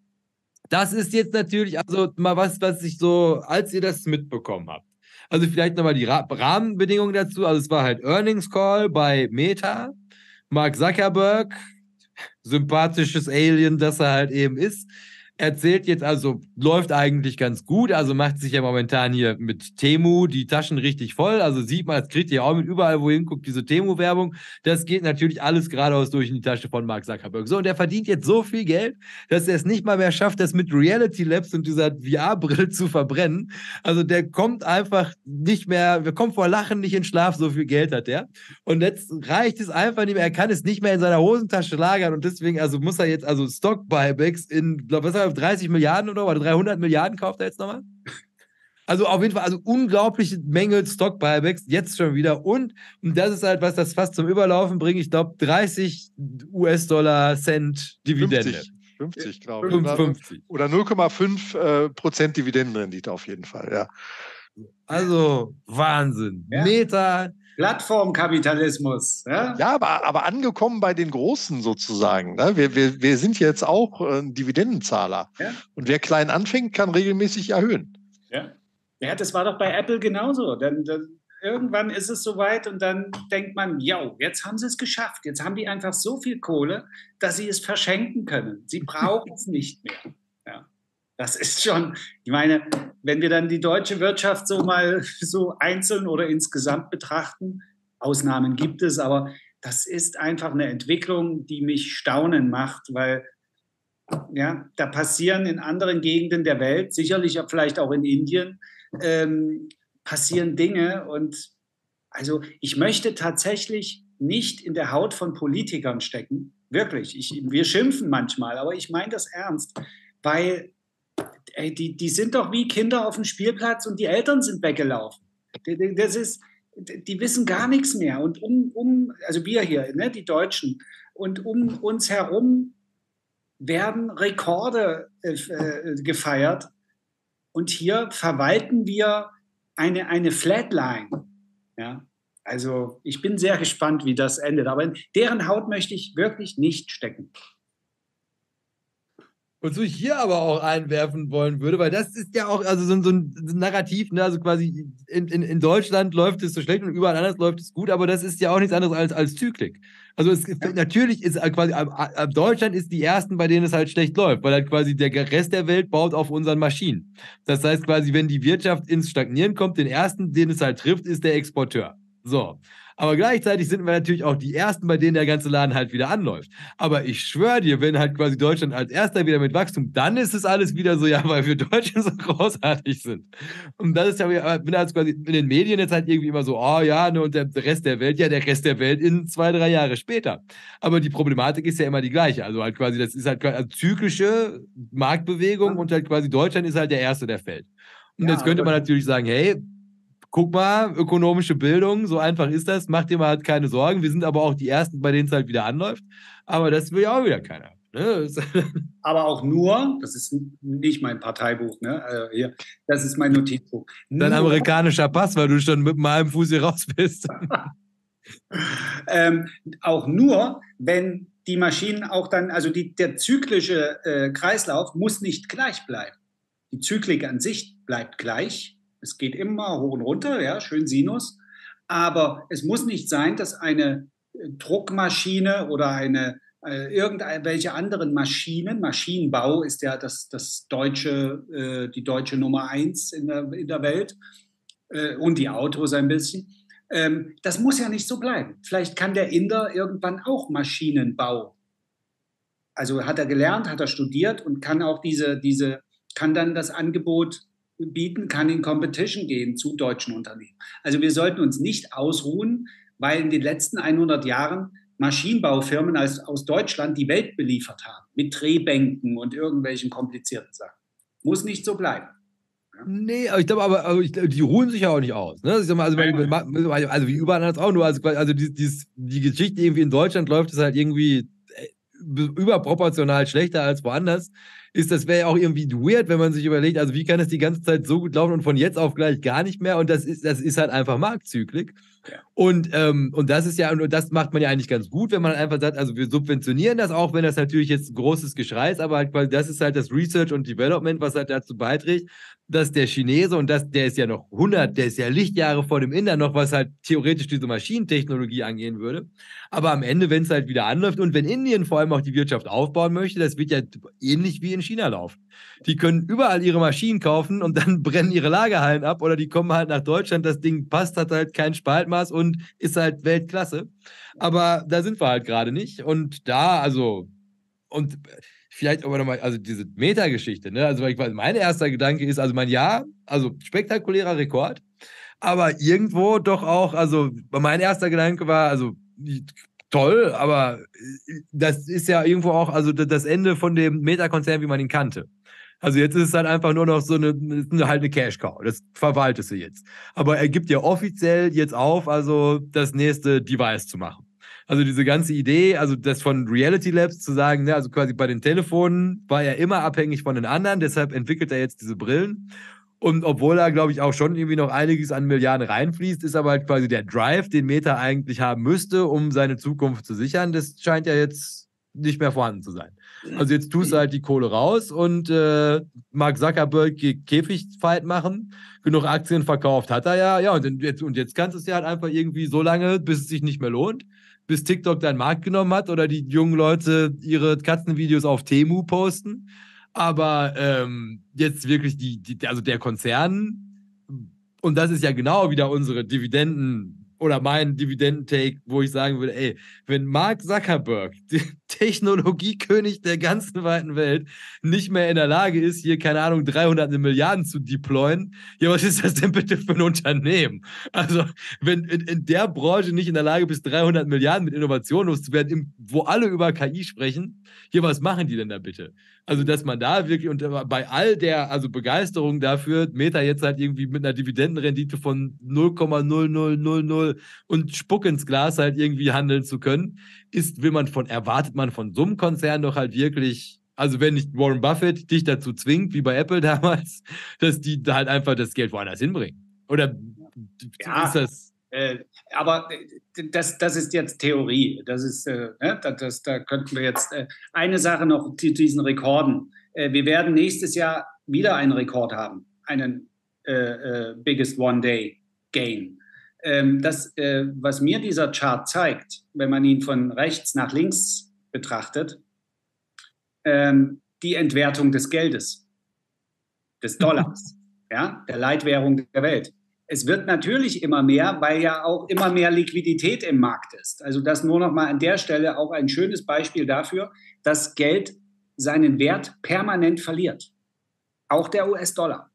das ist jetzt natürlich, also mal was, was ich so, als ihr das mitbekommen habt. Also vielleicht nochmal die Ra Rahmenbedingungen dazu. Also es war halt Earnings Call bei Meta. Mark Zuckerberg, sympathisches Alien, das er halt eben ist, erzählt jetzt also, läuft eigentlich ganz gut, also macht sich ja momentan hier mit Temu die Taschen richtig voll, also sieht man, das kriegt ihr auch mit überall, wohin guckt, diese Temu-Werbung, das geht natürlich alles geradeaus durch in die Tasche von Mark Zuckerberg. So, und der verdient jetzt so viel Geld, dass er es nicht mal mehr schafft, das mit Reality Labs und dieser VR-Brille zu verbrennen. Also der kommt einfach nicht mehr, wir kommen vor Lachen nicht in Schlaf, so viel Geld hat er. Und jetzt reicht es einfach nicht mehr, er kann es nicht mehr in seiner Hosentasche lagern und deswegen, also muss er jetzt, also Stock-Buybacks in, glaube was 30 Milliarden oder, oder 300 Milliarden kauft er jetzt nochmal? Also auf jeden Fall, also unglaubliche Menge Stock-Buybacks, jetzt schon wieder. Und, und das ist halt was, das fast zum Überlaufen bringt. Ich glaube, 30 US-Dollar Cent Dividende. 50, 50 glaube ich. 50. Oder 0,5 äh, Prozent Dividendenrendite auf jeden Fall, ja. Also Wahnsinn. Ja. Meta, Plattformkapitalismus. Ja, ja aber, aber angekommen bei den Großen sozusagen. Ne? Wir, wir, wir sind jetzt auch äh, Dividendenzahler. Ja. Und wer klein anfängt, kann regelmäßig erhöhen. Ja, ja das war doch bei Apple genauso. Dann, dann, irgendwann ist es soweit und dann denkt man, ja, jetzt haben sie es geschafft. Jetzt haben die einfach so viel Kohle, dass sie es verschenken können. Sie brauchen es nicht mehr. Das ist schon, ich meine, wenn wir dann die deutsche Wirtschaft so mal so einzeln oder insgesamt betrachten, Ausnahmen gibt es, aber das ist einfach eine Entwicklung, die mich staunen macht, weil ja, da passieren in anderen Gegenden der Welt, sicherlich vielleicht auch in Indien, ähm, passieren Dinge und also ich möchte tatsächlich nicht in der Haut von Politikern stecken, wirklich. Ich, wir schimpfen manchmal, aber ich meine das ernst, weil ey, die, die sind doch wie Kinder auf dem Spielplatz und die Eltern sind weggelaufen. Das ist, die wissen gar nichts mehr. Und um, um also wir hier, ne, die Deutschen, und um uns herum werden Rekorde äh, äh, gefeiert. Und hier verwalten wir eine, eine Flatline. Ja? Also ich bin sehr gespannt, wie das endet. Aber in deren Haut möchte ich wirklich nicht stecken. Wozu ich hier aber auch einwerfen wollen würde, weil das ist ja auch also so, so ein Narrativ, ne? also quasi in, in, in Deutschland läuft es so schlecht und überall anders läuft es gut, aber das ist ja auch nichts anderes als, als Zyklik. Also es, natürlich ist quasi, Deutschland ist die ersten, bei denen es halt schlecht läuft, weil halt quasi der Rest der Welt baut auf unseren Maschinen. Das heißt quasi, wenn die Wirtschaft ins Stagnieren kommt, den ersten, den es halt trifft, ist der Exporteur. So. Aber gleichzeitig sind wir natürlich auch die Ersten, bei denen der ganze Laden halt wieder anläuft. Aber ich schwöre dir, wenn halt quasi Deutschland als Erster wieder mit Wachstum, dann ist es alles wieder so, ja, weil wir Deutschen so großartig sind. Und das ist ja, bin halt quasi in den Medien jetzt halt irgendwie immer so, oh ja, ne, und der Rest der Welt, ja, der Rest der Welt in zwei, drei Jahre später. Aber die Problematik ist ja immer die gleiche. Also halt quasi, das ist halt also zyklische Marktbewegung und halt quasi Deutschland ist halt der Erste, der fällt. Und ja, jetzt könnte man natürlich sagen, hey, guck mal, ökonomische Bildung, so einfach ist das, mach dir mal halt keine Sorgen. Wir sind aber auch die Ersten, bei denen es halt wieder anläuft. Aber das will ja auch wieder keiner. Ne? aber auch nur, das ist nicht mein Parteibuch, ne? Also hier, das ist mein Notizbuch. Dein amerikanischer Pass, weil du schon mit einem halben Fuß hier raus bist. ähm, auch nur, wenn die Maschinen auch dann, also die, der zyklische äh, Kreislauf muss nicht gleich bleiben. Die Zyklik an sich bleibt gleich, es geht immer hoch und runter, ja, schön Sinus. Aber es muss nicht sein, dass eine äh, Druckmaschine oder eine äh, irgendwelche anderen Maschinen, Maschinenbau ist ja das, das deutsche, äh, die deutsche Nummer eins in der, in der Welt äh, und die Autos ein bisschen. Ähm, das muss ja nicht so bleiben. Vielleicht kann der Inder irgendwann auch Maschinenbau. Also hat er gelernt, hat er studiert und kann auch diese, diese, kann dann das Angebot bieten, kann in Competition gehen zu deutschen Unternehmen. Also wir sollten uns nicht ausruhen, weil in den letzten 100 Jahren Maschinenbaufirmen aus, aus Deutschland die Welt beliefert haben, mit Drehbänken und irgendwelchen komplizierten Sachen. Muss nicht so bleiben. Nee, aber ich glaube, aber, aber ich, die ruhen sich ja auch nicht aus. Ne? Mal, also, also, wie überall anders auch nur. Also, also die, die, die Geschichte irgendwie in Deutschland läuft es halt irgendwie äh, überproportional schlechter als woanders ist, das wäre ja auch irgendwie weird, wenn man sich überlegt, also wie kann es die ganze Zeit so gut laufen und von jetzt auf gleich gar nicht mehr? Und das ist, das ist halt einfach Marktzyklik. Und, ähm, und das ist ja, und das macht man ja eigentlich ganz gut, wenn man einfach sagt, also wir subventionieren das auch, wenn das natürlich jetzt großes Geschrei ist, aber halt, weil das ist halt das Research und Development, was halt dazu beiträgt, dass der Chinese, und das, der ist ja noch 100, der ist ja Lichtjahre vor dem Inder noch, was halt theoretisch diese Maschinentechnologie angehen würde. Aber am Ende, wenn es halt wieder anläuft und wenn Indien vor allem auch die Wirtschaft aufbauen möchte, das wird ja ähnlich wie in China laufen. Die können überall ihre Maschinen kaufen und dann brennen ihre Lagerhallen ab oder die kommen halt nach Deutschland, das Ding passt, hat halt kein Spaltmaß und ist halt Weltklasse. Aber da sind wir halt gerade nicht. Und da, also, und vielleicht aber nochmal, also diese Meta-Geschichte, ne? Also, ich mein erster Gedanke ist, also mein Ja, also spektakulärer Rekord, aber irgendwo doch auch, also mein erster Gedanke war, also toll, aber das ist ja irgendwo auch, also das Ende von dem Meta-Konzern, wie man ihn kannte. Also jetzt ist es halt einfach nur noch so eine, halt eine Cash-Cow. Das verwaltest du jetzt. Aber er gibt ja offiziell jetzt auf, also das nächste Device zu machen. Also diese ganze Idee, also das von Reality Labs zu sagen, ne, also quasi bei den Telefonen war er immer abhängig von den anderen, deshalb entwickelt er jetzt diese Brillen. Und obwohl da, glaube ich, auch schon irgendwie noch einiges an Milliarden reinfließt, ist aber halt quasi der Drive, den Meta eigentlich haben müsste, um seine Zukunft zu sichern, das scheint ja jetzt nicht mehr vorhanden zu sein. Also jetzt tust du halt die Kohle raus und äh, Mark Zuckerberg Käfigfight machen. Genug Aktien verkauft hat er ja. Ja, und jetzt, und jetzt kannst du es ja halt einfach irgendwie so lange, bis es sich nicht mehr lohnt, bis TikTok deinen Markt genommen hat oder die jungen Leute ihre Katzenvideos auf Temu posten. Aber ähm, jetzt wirklich die, die, also der Konzern, und das ist ja genau wieder unsere Dividenden- oder mein Dividendentake, wo ich sagen würde, ey, wenn Mark Zuckerberg, Technologiekönig der ganzen weiten Welt, nicht mehr in der Lage ist, hier, keine Ahnung, 300 Milliarden zu deployen, ja, was ist das denn bitte für ein Unternehmen? Also, wenn in, in der Branche nicht in der Lage bist, 300 Milliarden mit Innovation loszuwerden, wo alle über KI sprechen, hier, was machen die denn da bitte? Also, dass man da wirklich, und bei all der also Begeisterung dafür, Meta jetzt halt irgendwie mit einer Dividendenrendite von 0,0000 und Spuck ins Glas halt irgendwie handeln zu können, ist, will man von, erwartet man von so einem Konzern doch halt wirklich, also wenn nicht Warren Buffett dich dazu zwingt, wie bei Apple damals, dass die halt einfach das Geld woanders hinbringen. Oder ja. ist das äh, aber äh, das, das ist jetzt Theorie. Das ist, äh, ne, das, da könnten wir jetzt äh, eine Sache noch zu diesen Rekorden. Äh, wir werden nächstes Jahr wieder einen Rekord haben, einen äh, Biggest One Day Gain. Ähm, das, was mir dieser Chart zeigt, wenn man ihn von rechts nach links betrachtet, ähm, die Entwertung des Geldes, des Dollars, ja, der Leitwährung der Welt es wird natürlich immer mehr, weil ja auch immer mehr Liquidität im Markt ist. Also das nur noch mal an der Stelle auch ein schönes Beispiel dafür, dass Geld seinen Wert permanent verliert. Auch der US-Dollar.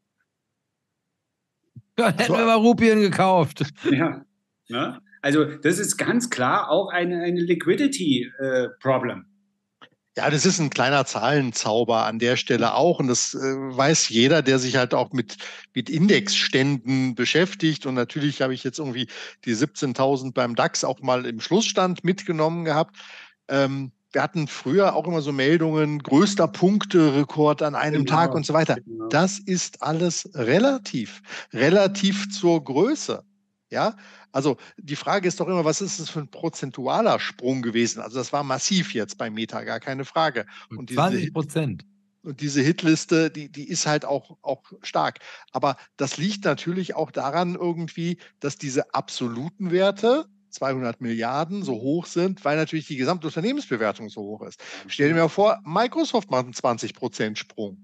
Ja, hätten wir mal Rupien gekauft. Ja. Ne? Also das ist ganz klar auch eine, eine Liquidity-Problem. Äh, ja, das ist ein kleiner Zahlenzauber an der Stelle auch. Und das äh, weiß jeder, der sich halt auch mit, mit Indexständen beschäftigt. Und natürlich habe ich jetzt irgendwie die 17.000 beim DAX auch mal im Schlussstand mitgenommen gehabt. Ähm, wir hatten früher auch immer so Meldungen, größter Punkterekord an einem genau, Tag und so weiter. Genau. Das ist alles relativ, relativ zur Größe. Ja, also die Frage ist doch immer, was ist das für ein prozentualer Sprung gewesen? Also das war massiv jetzt bei Meta, gar keine Frage. Und 20 Prozent. Und diese Hitliste, die, die ist halt auch, auch stark. Aber das liegt natürlich auch daran irgendwie, dass diese absoluten Werte, 200 Milliarden, so hoch sind, weil natürlich die gesamte Unternehmensbewertung so hoch ist. Stell dir mal vor, Microsoft macht einen 20 Prozent Sprung.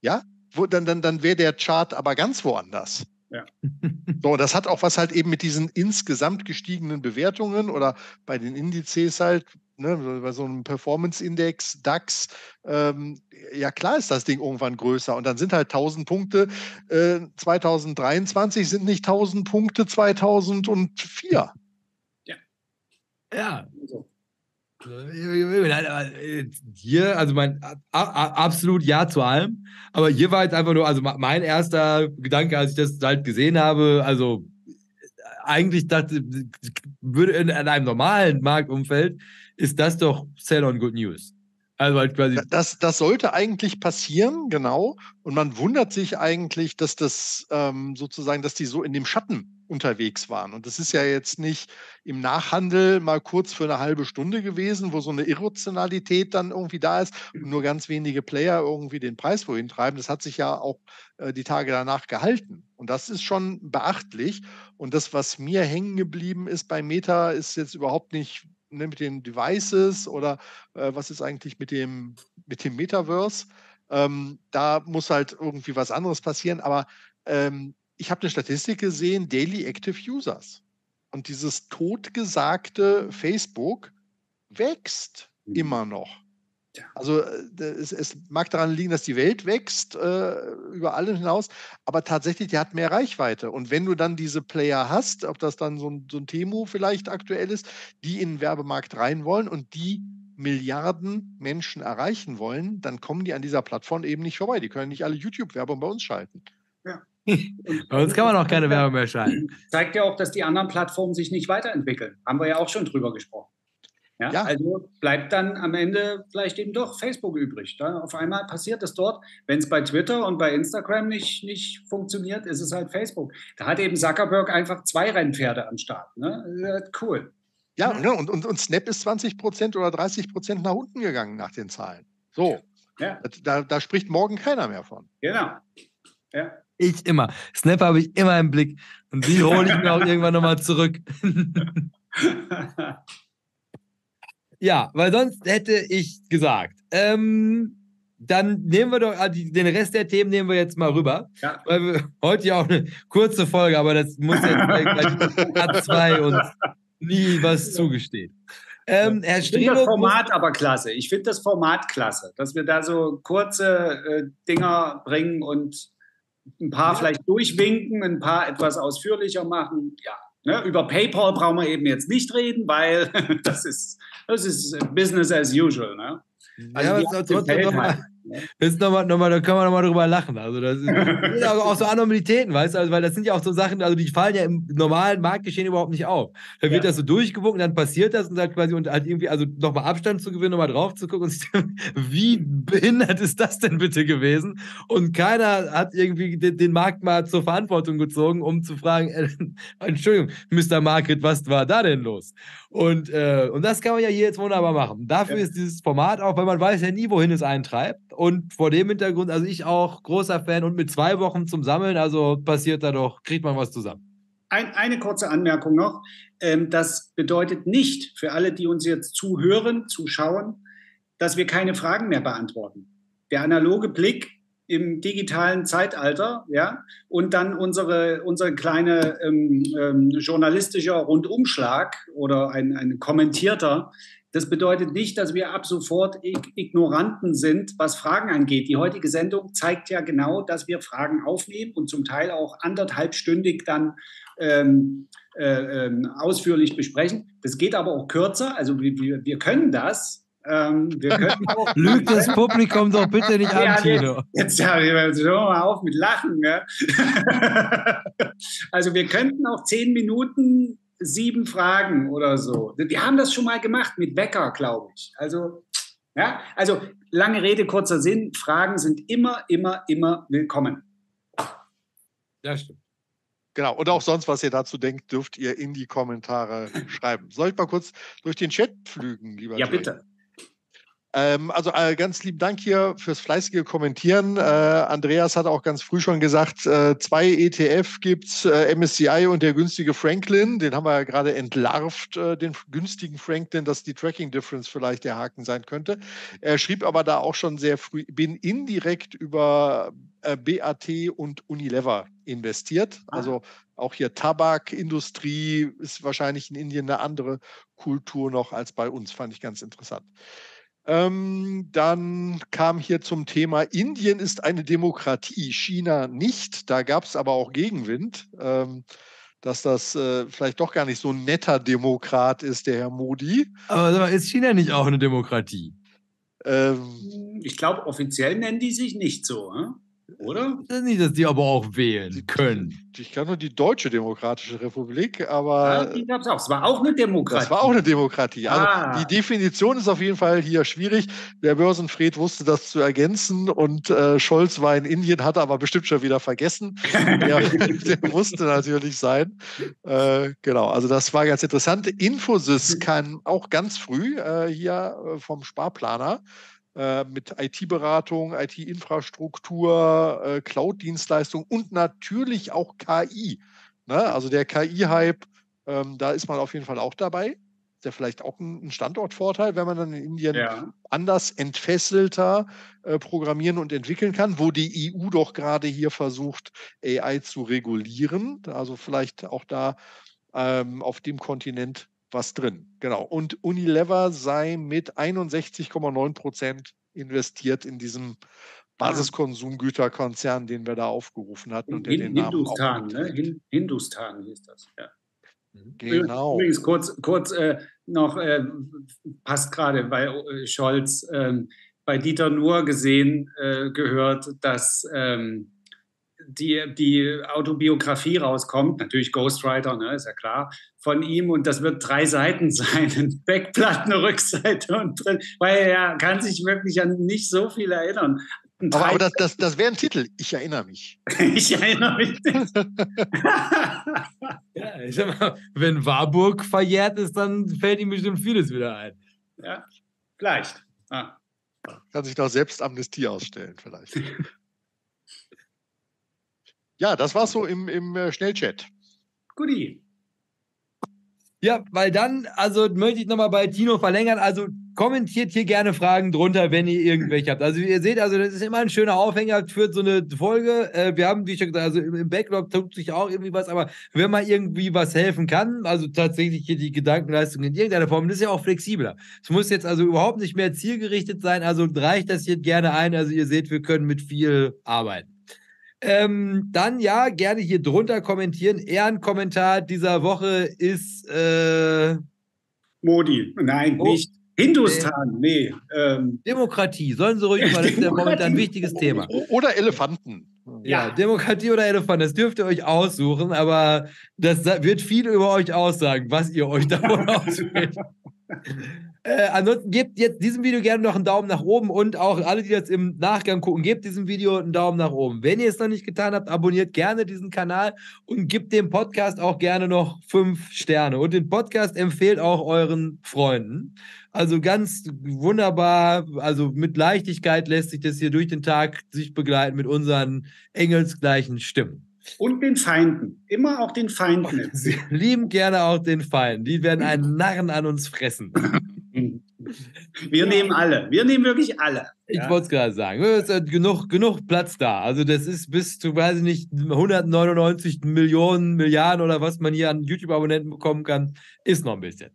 Ja, Wo, dann, dann, dann wäre der Chart aber ganz woanders. Ja. So, das hat auch was halt eben mit diesen insgesamt gestiegenen Bewertungen oder bei den Indizes halt, ne, bei so einem Performance-Index, DAX, ähm, ja klar ist das Ding irgendwann größer und dann sind halt 1000 Punkte äh, 2023 sind nicht 1000 Punkte 2004. Ja. So. Hier, also mein absolut Ja zu allem. Aber hier war jetzt einfach nur, also mein erster Gedanke, als ich das halt gesehen habe, also eigentlich dachte, würde in, in einem normalen Marktumfeld, ist das doch Sell on Good News. Also halt quasi das, das sollte eigentlich passieren, genau. Und man wundert sich eigentlich, dass das ähm, sozusagen, dass die so in dem Schatten unterwegs waren. Und das ist ja jetzt nicht im Nachhandel mal kurz für eine halbe Stunde gewesen, wo so eine Irrationalität dann irgendwie da ist und nur ganz wenige Player irgendwie den Preis wohin treiben. Das hat sich ja auch äh, die Tage danach gehalten. Und das ist schon beachtlich. Und das, was mir hängen geblieben ist bei Meta, ist jetzt überhaupt nicht ne, mit den Devices oder äh, was ist eigentlich mit dem, mit dem Metaverse. Ähm, da muss halt irgendwie was anderes passieren. Aber ähm, ich habe eine Statistik gesehen, Daily Active Users. Und dieses totgesagte Facebook wächst mhm. immer noch. Also äh, es, es, mag daran liegen, dass die Welt wächst äh, über allem hinaus, aber tatsächlich, die hat mehr Reichweite. Und wenn du dann diese Player hast, ob das dann so ein, so ein Temu vielleicht aktuell ist, die in den Werbemarkt rein wollen und die Milliarden Menschen erreichen wollen, dann kommen die an dieser Plattform eben nicht vorbei. Die können nicht alle YouTube-Werbung bei uns schalten. Bei uns kann man auch keine Werbung mehr schalten. Zeigt ja auch, dass die anderen Plattformen sich nicht weiterentwickeln. Haben wir ja auch schon drüber gesprochen. Ja, ja, Also bleibt dann am Ende vielleicht eben doch Facebook übrig. Da auf einmal passiert es dort. Wenn es bei Twitter und bei Instagram nicht, nicht funktioniert, ist es halt Facebook. Da hat eben Zuckerberg einfach zwei Rennpferde am Start. Ne? Cool. Ja, ne? und, und, und Snap ist 20 Prozent oder 30 Prozent nach unten gegangen nach den Zahlen. So. Ja. Da, da spricht morgen keiner mehr von. Genau. Ja. Ich immer. Snap habe ich immer im Blick. Und die hole ich mir auch irgendwann nochmal zurück. Ja, weil sonst hätte ich gesagt, ähm, dann nehmen wir doch ah, den Rest der Themen nehmen wir jetzt mal rüber. Ja. Weil wir heute ja auch eine kurze Folge, aber das muss jetzt A2 uns nie was zugestehen. Ähm, Herr ich finde das Format aber klasse. Ich finde das Format klasse, dass wir da so kurze äh, Dinger bringen und ein paar ja. vielleicht durchwinken, ein paar etwas ausführlicher machen. Ja, ne? über PayPal brauchen wir eben jetzt nicht reden, weil das ist das ist Business as usual. Ne? Also ja, aber trotzdem nochmal, ist noch mal, noch mal, da können wir nochmal drüber lachen. Also das sind auch so Anormalitäten, weißt du, also, weil das sind ja auch so Sachen, also die fallen ja im normalen Marktgeschehen überhaupt nicht auf. Da wird ja. das so durchgewunken, dann passiert das und dann quasi und halt irgendwie, also nochmal Abstand zu gewinnen, nochmal drauf zu gucken und sich wie behindert ist das denn bitte gewesen? Und keiner hat irgendwie den, den Markt mal zur Verantwortung gezogen, um zu fragen, äh, Entschuldigung, Mr. Market, was war da denn los? Und, äh, und das kann man ja hier jetzt wunderbar machen. Dafür ja. ist dieses Format auch, weil man weiß ja nie, wohin es einen treibt. Und vor dem Hintergrund, also ich auch großer Fan und mit zwei Wochen zum Sammeln, also passiert da doch, kriegt man was zusammen. Ein, eine kurze Anmerkung noch. Ähm, das bedeutet nicht für alle, die uns jetzt zuhören, zuschauen, dass wir keine Fragen mehr beantworten. Der analoge Blick im digitalen Zeitalter, ja, und dann unsere, unsere kleine ähm, ähm, journalistischer Rundumschlag oder ein, ein kommentierter, das bedeutet nicht, dass wir ab sofort Ignoranten sind, was Fragen angeht. Die heutige Sendung zeigt ja genau, dass wir Fragen aufnehmen und zum Teil auch anderthalbstündig dann ähm, äh, äh, ausführlich besprechen. Das geht aber auch kürzer. Also wir, wir können das. Ähm, wir können auch Lügt das Publikum doch bitte nicht an, ja, Tino. Jetzt, hören wir mal auf mit Lachen. Ja? also wir könnten auch zehn Minuten sieben Fragen oder so. Wir haben das schon mal gemacht mit Wecker, glaube ich. Also, ja, also lange Rede, kurzer Sinn. Fragen sind immer, immer, immer willkommen. Ja, stimmt. Genau, und auch sonst, was ihr dazu denkt, dürft ihr in die Kommentare schreiben. Soll ich mal kurz durch den Chat flügen, lieber Ja, Joy? bitte. Ähm, also äh, ganz lieben Dank hier fürs fleißige Kommentieren. Äh, Andreas hat auch ganz früh schon gesagt, äh, zwei ETF gibt's, äh, MSCI und der günstige Franklin. Den haben wir ja gerade entlarvt, äh, den günstigen Franklin, dass die Tracking Difference vielleicht der Haken sein könnte. Er schrieb aber da auch schon sehr früh, bin indirekt über äh, BAT und Unilever investiert. Ah. Also auch hier Tabakindustrie ist wahrscheinlich in Indien eine andere Kultur noch als bei uns, fand ich ganz interessant. Ähm, dann kam hier zum Thema, Indien ist eine Demokratie, China nicht. Da gab es aber auch Gegenwind, ähm, dass das äh, vielleicht doch gar nicht so ein netter Demokrat ist, der Herr Modi. Aber ist China nicht auch eine Demokratie? Ähm, ich glaube, offiziell nennen die sich nicht so. Hm? Oder? Ist nicht, dass die aber auch wählen können. Ich kann nur die Deutsche Demokratische Republik, aber. Ja, die gab es auch. Es war auch eine Demokratie. Das war auch eine Demokratie. Also Ah. die Definition ist auf jeden Fall hier schwierig. Der Börsenfred wusste das zu ergänzen und äh, Scholz war in Indien, hat aber bestimmt schon wieder vergessen. ja, der musste natürlich sein. Äh, genau, also das war ganz interessant. Infosys kann auch ganz früh äh, hier äh, vom Sparplaner äh, mit IT-Beratung, IT-Infrastruktur, äh, Cloud-Dienstleistung und natürlich auch KI. Ne? Also der KI-Hype, ähm, da ist man auf jeden Fall auch dabei. Ist ja vielleicht auch ein, Standortvorteil, wenn man dann in Indien Ja. anders entfesselter äh, programmieren und entwickeln kann, wo die EU doch gerade hier versucht, AI zu regulieren. Also vielleicht auch da ähm, auf dem Kontinent was drin. Genau. Und Unilever sei mit 61,9 Prozent investiert in diesem Basiskonsumgüterkonzern, den wir da aufgerufen hatten und Hin Namen Hindustan, ne? Hin Hindustan hieß das. Ja. Genau. Übrigens kurz, kurz äh, noch, äh, passt gerade bei äh, Scholz, ähm, bei Dieter Nuhr gesehen, äh, gehört, dass ähm, die, die Autobiografie rauskommt, natürlich Ghostwriter, ne, ist ja klar, von ihm und das wird drei Seiten sein, ein Backblatt, eine Rückseite und drin, weil er kann sich wirklich an nicht so viel erinnern. Aber, aber das, das, das wäre ein Titel. Ich erinnere mich. ich erinnere mich nicht. Ja, ich sag mal, wenn Warburg verjährt ist, dann fällt ihm bestimmt vieles wieder ein. ja, vielleicht. Ah. Kann sich doch selbst Amnestie ausstellen, vielleicht. Ja, das war so im, im äh, Schnellchat. Guti. Ja, weil dann, also möchte ich nochmal bei Tino verlängern. Also kommentiert hier gerne Fragen drunter, wenn ihr irgendwelche habt. Also ihr seht, also das ist immer ein schöner Aufhänger für so eine Folge. Äh, wir haben, wie schon gesagt, also im, im Backlog tut sich auch irgendwie was, aber wenn man irgendwie was helfen kann, also tatsächlich hier die Gedankenleistung in irgendeiner Form, das ist ja auch flexibler. Es muss jetzt also überhaupt nicht mehr zielgerichtet sein, also reicht das hier gerne ein. Also ihr seht, wir können mit viel arbeiten. Ähm, dann ja, gerne hier drunter kommentieren. Ehrenkommentar dieser Woche ist äh, Modi. Nein, Oh. nicht. Hindustan, nee. Ähm, Demokratie. Sollen sie ruhig mal, das ist ja momentan ein wichtiges Thema. Oder Elefanten. Ja, Ja. Demokratie oder Elefant, das dürft ihr euch aussuchen, aber das wird viel über euch aussagen, was ihr euch davon auswählt. Äh, ansonsten gebt jetzt diesem Video gerne noch einen Daumen nach oben und auch alle, die jetzt im Nachgang gucken, gebt diesem Video einen Daumen nach oben. Wenn ihr es noch nicht getan habt, abonniert gerne diesen Kanal und gebt dem Podcast auch gerne noch fünf Sterne. Und den Podcast empfehlt auch euren Freunden. Also ganz wunderbar, also mit Leichtigkeit lässt sich das hier durch den Tag sich begleiten mit unseren engelsgleichen Stimmen. und den Feinden. Immer auch den Feinden. Sie lieben gerne auch den Feind. Die werden einen Narren an uns fressen. Wir nehmen alle. Wir nehmen wirklich alle. Ich Ja. wollte es gerade sagen. Es ist genug, genug Platz da. Also das ist bis zu, weiß ich nicht, 199 Millionen, Milliarden oder was man hier an YouTube-Abonnenten bekommen kann, ist noch ein bisschen.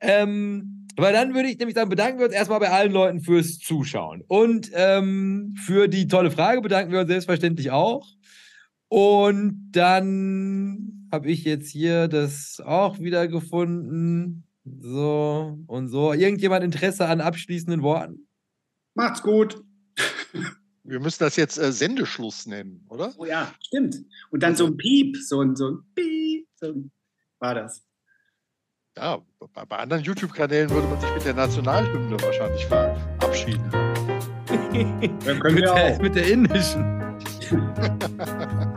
ähm, weil dann würde ich nämlich sagen, bedanken wir uns erstmal bei allen Leuten fürs Zuschauen. Und ähm, für die tolle Frage bedanken wir uns selbstverständlich auch. Und dann habe ich jetzt hier das auch wieder gefunden. So und so. Irgendjemand Interesse an abschließenden Worten? Macht's gut. Wir müssen das jetzt äh, Sendeschluss nennen, oder? Oh ja, stimmt. Und dann so ein Piep, so ein, so ein Piep, so ein, war das. Ja, bei, bei anderen YouTube-Kanälen würde man sich mit der Nationalhymne wahrscheinlich verabschieden. Ja, können mit, wir der, auch. mit der indischen.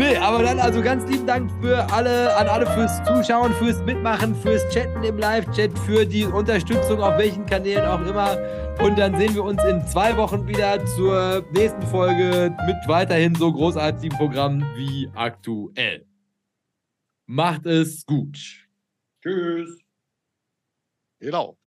Nee, aber dann also ganz lieben Dank für alle, an alle fürs Zuschauen, fürs Mitmachen, fürs Chatten im Live-Chat, für die Unterstützung auf welchen Kanälen auch immer. Und dann sehen wir uns in zwei Wochen wieder zur nächsten Folge mit weiterhin so großartigem Programm wie aktuell. Macht es gut. Tschüss. Genau.